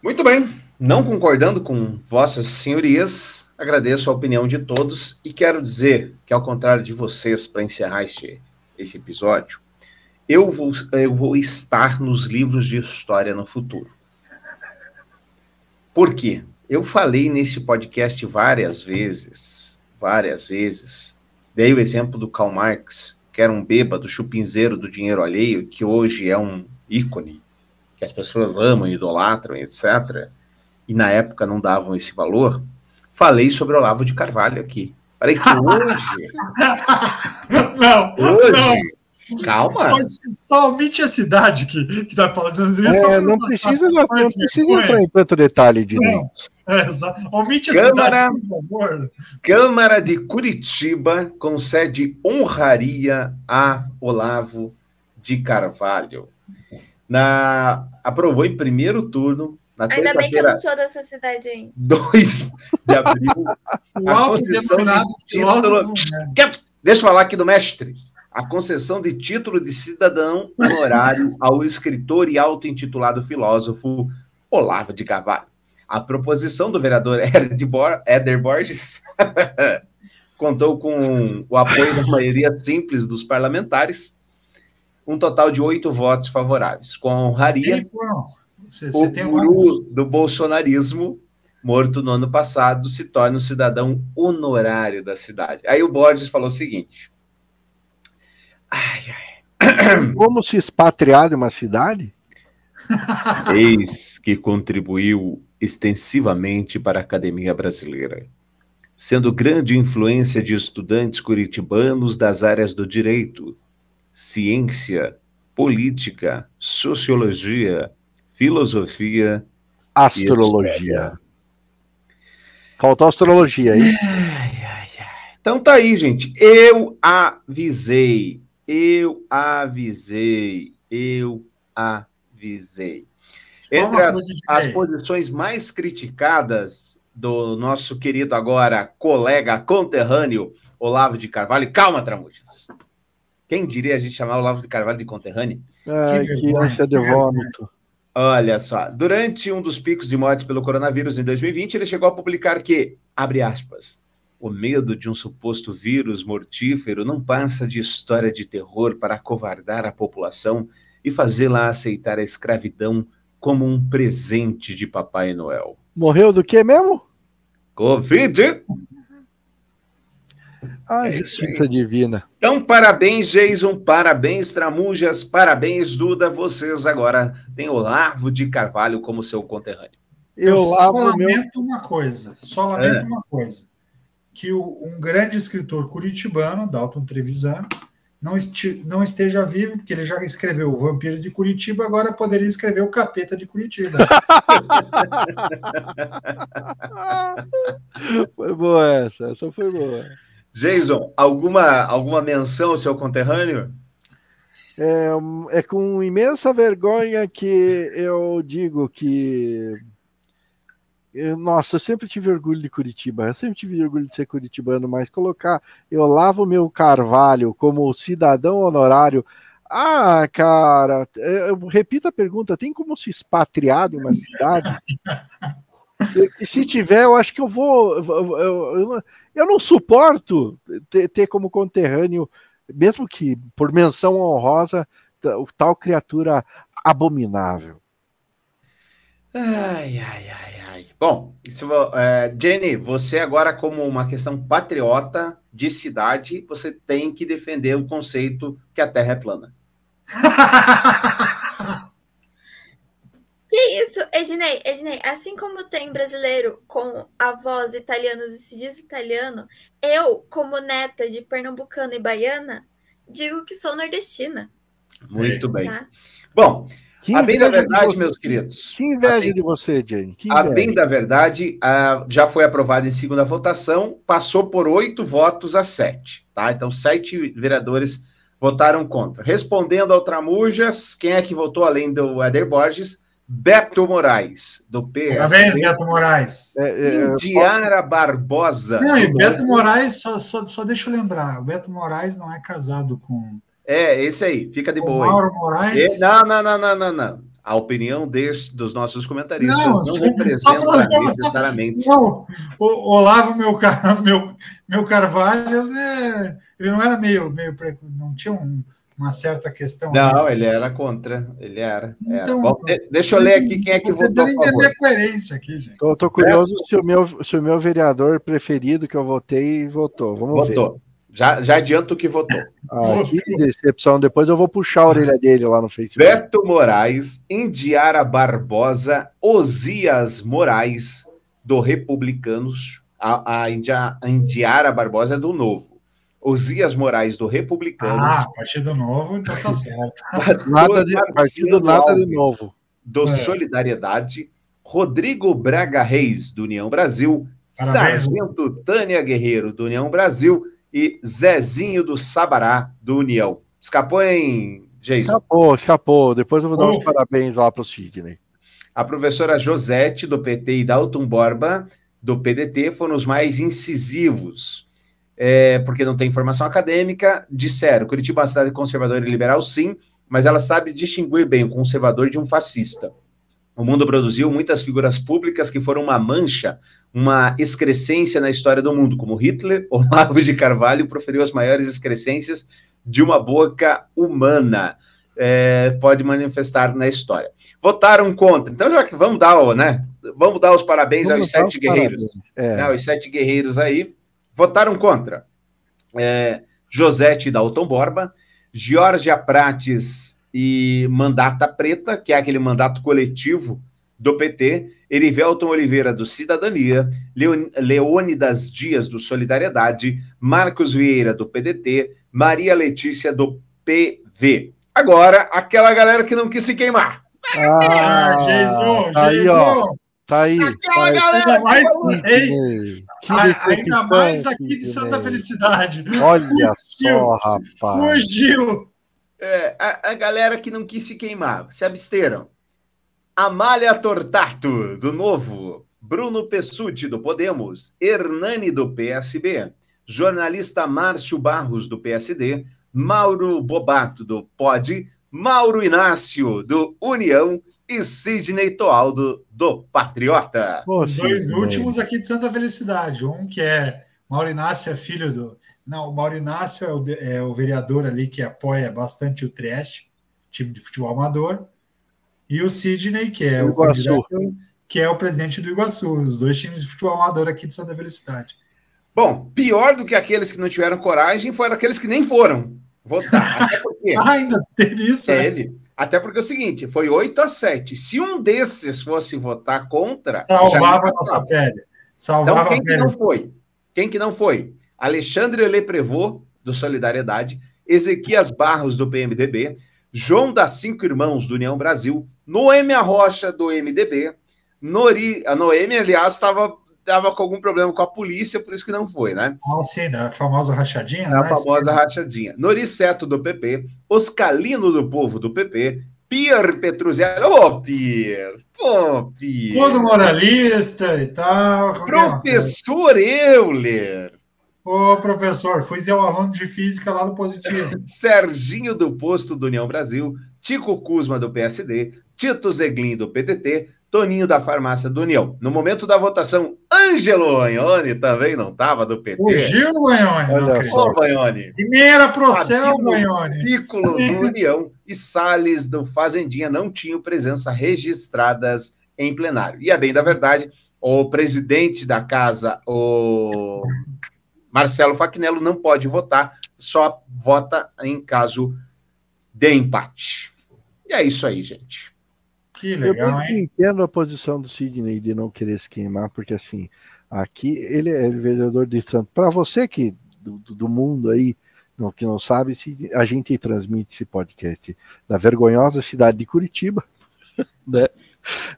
Muito bem. Não concordando com vossas senhorias, agradeço a opinião de todos e quero dizer que, ao contrário de vocês, para encerrar este, esse episódio, eu vou, eu vou estar nos livros de história no futuro. Por quê? Eu falei nesse podcast várias vezes, várias vezes. Dei o exemplo do Karl Marx, que era um bêbado chupinzeiro do dinheiro alheio, que hoje é um ícone, que as pessoas amam, idolatram, etc. E na época não davam esse valor. Falei sobre Olavo de Carvalho aqui. Falei que *laughs* hoje. Não, hoje. Calma. Só, só omite a cidade que, que tá fazendo isso. É, não precisa, não, não precisa entrar em tanto detalhe de Não, é, omite a Câmara, cidade, por favor. Câmara de Curitiba concede honraria a Olavo de Carvalho. Na, aprovou em primeiro turno, na Ainda bem que eu não sou dessa cidade ainda. 2 de abril, *laughs* O a concessão de título. Deixa eu falar aqui do mestre. A concessão de título de cidadão honorário ao escritor e auto-intitulado filósofo Olavo de Carvalho. A proposição do vereador *laughs* Éder Bor- Éder Borges *laughs* contou com o apoio da maioria simples dos parlamentares, um total de oito votos favoráveis. Com a honraria, Quem Você, o tem guru do bolsonarismo morto no ano passado, se torne um cidadão honorário da cidade. Aí o Borges falou o seguinte: ai, ai. *clears throat* Como se expatriar de uma cidade? *laughs* Eis que contribuiu extensivamente para a academia brasileira, sendo grande influência de estudantes curitibanos das áreas do direito, ciência, política, sociologia, filosofia, astrologia. Faltou astrologia aí. Então tá aí, gente. Eu avisei. Eu avisei. Eu avisei. Entre as, as posições mais criticadas do nosso querido agora colega conterrâneo Olavo de Carvalho. Calma, Tramujas. Quem diria a gente chamar Olavo de Carvalho de conterrâneo? Ai, que ânsia de vômito. Olha só, durante um dos picos de mortes pelo coronavírus em 2020, ele chegou a publicar que, abre aspas, o medo de um suposto vírus mortífero não passa de história de terror para acovardar a população e fazê-la aceitar a escravidão como um presente de Papai Noel. Morreu do que mesmo? Covid. Ah, justiça divina. Então, parabéns, Jason, parabéns, Tramujas, parabéns, Duda. Vocês agora têm Olavo de Carvalho como seu conterrâneo. Eu, Eu só lamento meu... uma coisa, só lamento é. uma coisa. Que o, um grande escritor curitibano, Dalton Trevisan, não, esti, não esteja vivo, porque ele já escreveu O Vampiro de Curitiba, agora poderia escrever O Capeta de Curitiba. *laughs* foi boa essa, essa foi boa. Jason, alguma, alguma menção ao seu conterrâneo? É, é com imensa vergonha que eu digo que. Eu, nossa, eu sempre tive orgulho de Curitiba, eu sempre tive orgulho de ser curitibano, mas colocar eu lavo meu carvalho como cidadão honorário. Ah, cara, eu repito a pergunta: tem como se expatriar de uma cidade? *laughs* E se tiver, eu acho que eu vou. Eu, eu, eu não suporto ter, ter, como conterrâneo, mesmo que por menção honrosa, tal criatura abominável. Ai, ai, ai, ai. Bom, é, Jenny, você agora, como uma questão patriota de cidade, você tem que defender o conceito que a Terra é plana. *laughs* Que isso, Ednei, Ednei, assim como tem brasileiro com avós italianos e se diz italiano, eu, como neta de pernambucana e baiana, digo que sou nordestina. Muito bem. Tá? Bom, que a bem da verdade, meus queridos. Que inveja bem, de você, Jane. Que a bem da verdade, uh, já foi aprovado em segunda votação, passou por oito votos a sete, tá? Então, sete vereadores votaram contra. Respondendo ao Tramujas, quem é que votou além do Eder Borges? Beto Moraes, do PS. Parabéns, Beto Moraes. É, é, Indiara Barbosa. Não, e Beto Moraes, só, só, só deixa eu lembrar, o Beto Moraes não é casado com. É, esse aí, fica de boa. Mauro Moraes. E, não, não, não, não, não, não. A opinião desse, dos nossos comentaristas não, não representa necessariamente. Não, o Olavo, meu, *laughs* meu, meu Carvalho, ele não era meio, meio. Não tinha um uma certa questão. Não, ele era contra, ele era. Então, Bom, deixa eu ler aqui quem é que votou a favor. coerência aqui, gente. Tô, tô curioso é. se, o meu, se o meu vereador preferido que eu votei votou. Vamos votou. ver. Já, já adianto que votou. Ah, que decepção. Depois eu vou puxar a orelha dele lá no Facebook. Beto Moraes, Indiara Barbosa, Osias Moraes, do Republicanos. A, a Indiara Barbosa é do Novo. Osias Moraes, do Republicano. Ah, Partido Novo, então tá certo. *laughs* nada de, partido nada de novo. Do é. Solidariedade. Rodrigo Braga Reis, do União Brasil. Parabéns. Sargento Tânia Guerreiro, do União Brasil. E Zezinho do Sabará, do União. Escapou, hein, Jason? Escapou, escapou. Depois eu vou dar uns parabéns lá para o Sidney. A professora Josete, do PT, e Dalton Borba, do PDT, foram os mais incisivos é, porque não tem formação acadêmica, disseram: Curitiba é uma cidade conservadora e liberal, sim, mas ela sabe distinguir bem o conservador de um fascista. O mundo produziu muitas figuras públicas que foram uma mancha, uma excrescência na história do mundo, como Hitler, *laughs* Olavo de Carvalho proferiu as maiores excrescências de uma boca humana. É, pode manifestar na história. Votaram contra. Então, já que vamos dar, né? vamos dar os parabéns Vamos aos sete os guerreiros. parabéns. É. Né, os sete guerreiros aí votaram contra. É, Josete Dalton Borba, Georgia Prates e Mandata Preta, que é aquele mandato coletivo do PT, Erivelton Oliveira do Cidadania, Leônidas Dias do Solidariedade, Marcos Vieira do PDT, Maria Letícia do PV. Agora, aquela galera que não quis se queimar. Ah, Jesus, tá aí, Jesus. ó. Tá aí. Aquela tá aí. galera? Que A- Ainda mais daqui de. Santa Felicidade. Olha *laughs* Fugiu. só, rapaz. Fugiu. É, a, a galera que não quis se queimar, se absteram. Amália Tortato, do Novo. Bruno Pessutti, do Podemos. Hernani, do PSB. Jornalista Márcio Barros, do PSD. Mauro Bobato, do POD. Mauro Inácio, do União. E Sidney Toaldo, do Patriota. Os dois últimos aqui de Santa Felicidade. Um que é Maurinácio é filho do. Não, o Maurinácio é o, é o vereador ali que apoia bastante o Trieste, time de futebol amador. E o Sidney, que é o, Iguaçu. candidato- que é o presidente do Iguaçu, os dois times de futebol amador aqui de Santa Felicidade. Bom, pior do que aqueles que não tiveram coragem foram aqueles que nem foram votar. Até porque. *laughs* Ah, ainda teve isso? né? Até porque é o seguinte, foi 8 a 7. Se um desses fosse votar contra, Salvava a nossa pele. Então, Salvava quem a que não foi? Quem que não foi? Alexandre Leprevô, do Solidariedade, Ezequias Barros, do PMDB, João das Cinco Irmãos, do União Brasil, Noêmia Rocha, do MDB, Nori... A Noêmia, aliás, estava tava com algum problema com a polícia, por isso que não foi, né? Ah, sim, da famosa rachadinha, A né? famosa rachadinha. Noriceto do PP, Oscalino do Povo do PP, Pier Petruzzelli. Ô, Pier! Pô, Pier! Todo moralista e tal. Professor Euler! Ô, professor, fui seu aluno de física lá no Positivo. *laughs* Serginho do Posto do União Brasil, Tico Cusma do PSD, Tito Zeglin do PDT, Toninho da Farmácia do União. No momento da votação, Ângelo Anhone também não estava do PT. Fugiu, acredito. só. Ô. E era Procel, Banhone. Piccolo do União e Salles do Fazendinha não tinham presença registradas em plenário. E a bem da verdade, o presidente da casa, o Marcelo Facnello, não pode votar, só vota em caso de empate. E é isso aí, gente. Que Eu legal, hein? entendo a posição do Sidney de não querer se queimar, porque assim, aqui ele é vereador de Santos. Para você que do, do- do mundo aí, não, que não sabe, Sidney, a gente transmite esse podcast da vergonhosa cidade de Curitiba, *laughs* né?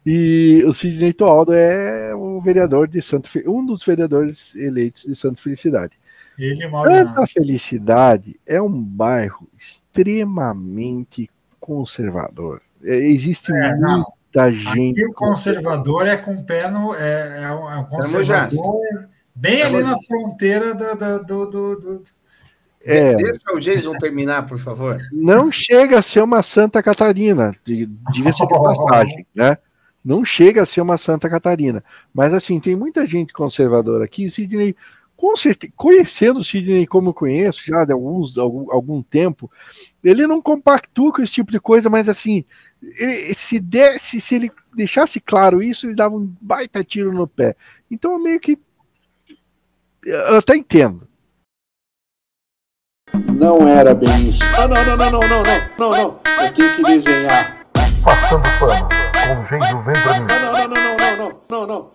E o Sidney Toaldo é o vereador de Santo, um dos vereadores eleitos de Santa Felicidade. Ele Santa. Felicidade é um bairro extremamente conservador. É, Existe É, não. muita gente. Aqui o conservador é com pé no. É, é um, é conservador bem ali na fronteira da- da- do, do, do- É, Deixa o Jason terminar, por favor. não chega a ser uma Santa Catarina, di- diga-se de passagem, *laughs* né? Não chega a ser uma Santa Catarina. Mas assim, tem muita gente conservadora aqui. O Sidney, com certeza, conhecendo o Sidney como eu conheço, já de alguns, algum, algum tempo, ele não compactua com esse tipo de coisa, mas assim, ele- se desse, se ele deixasse claro isso, ele dava um baita tiro no pé. Então eu meio que. Eu até entendo. Não era bem isso. Não, não, não, não, não, não, não, não, não. Eu tenho que desenhar. Passando pano com Gênio Vendamin. Não, não, não, não, não, não, não, não.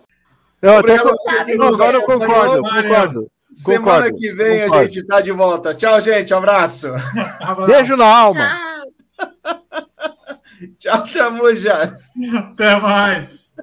Eu até que não, agora eu concordo, concordo. Semana Concordo, que vem concordo. a gente tá de volta. Tchau, gente. Um abraço. Beijo na alma. Tchau. Tchau, Tramujas. Até mais.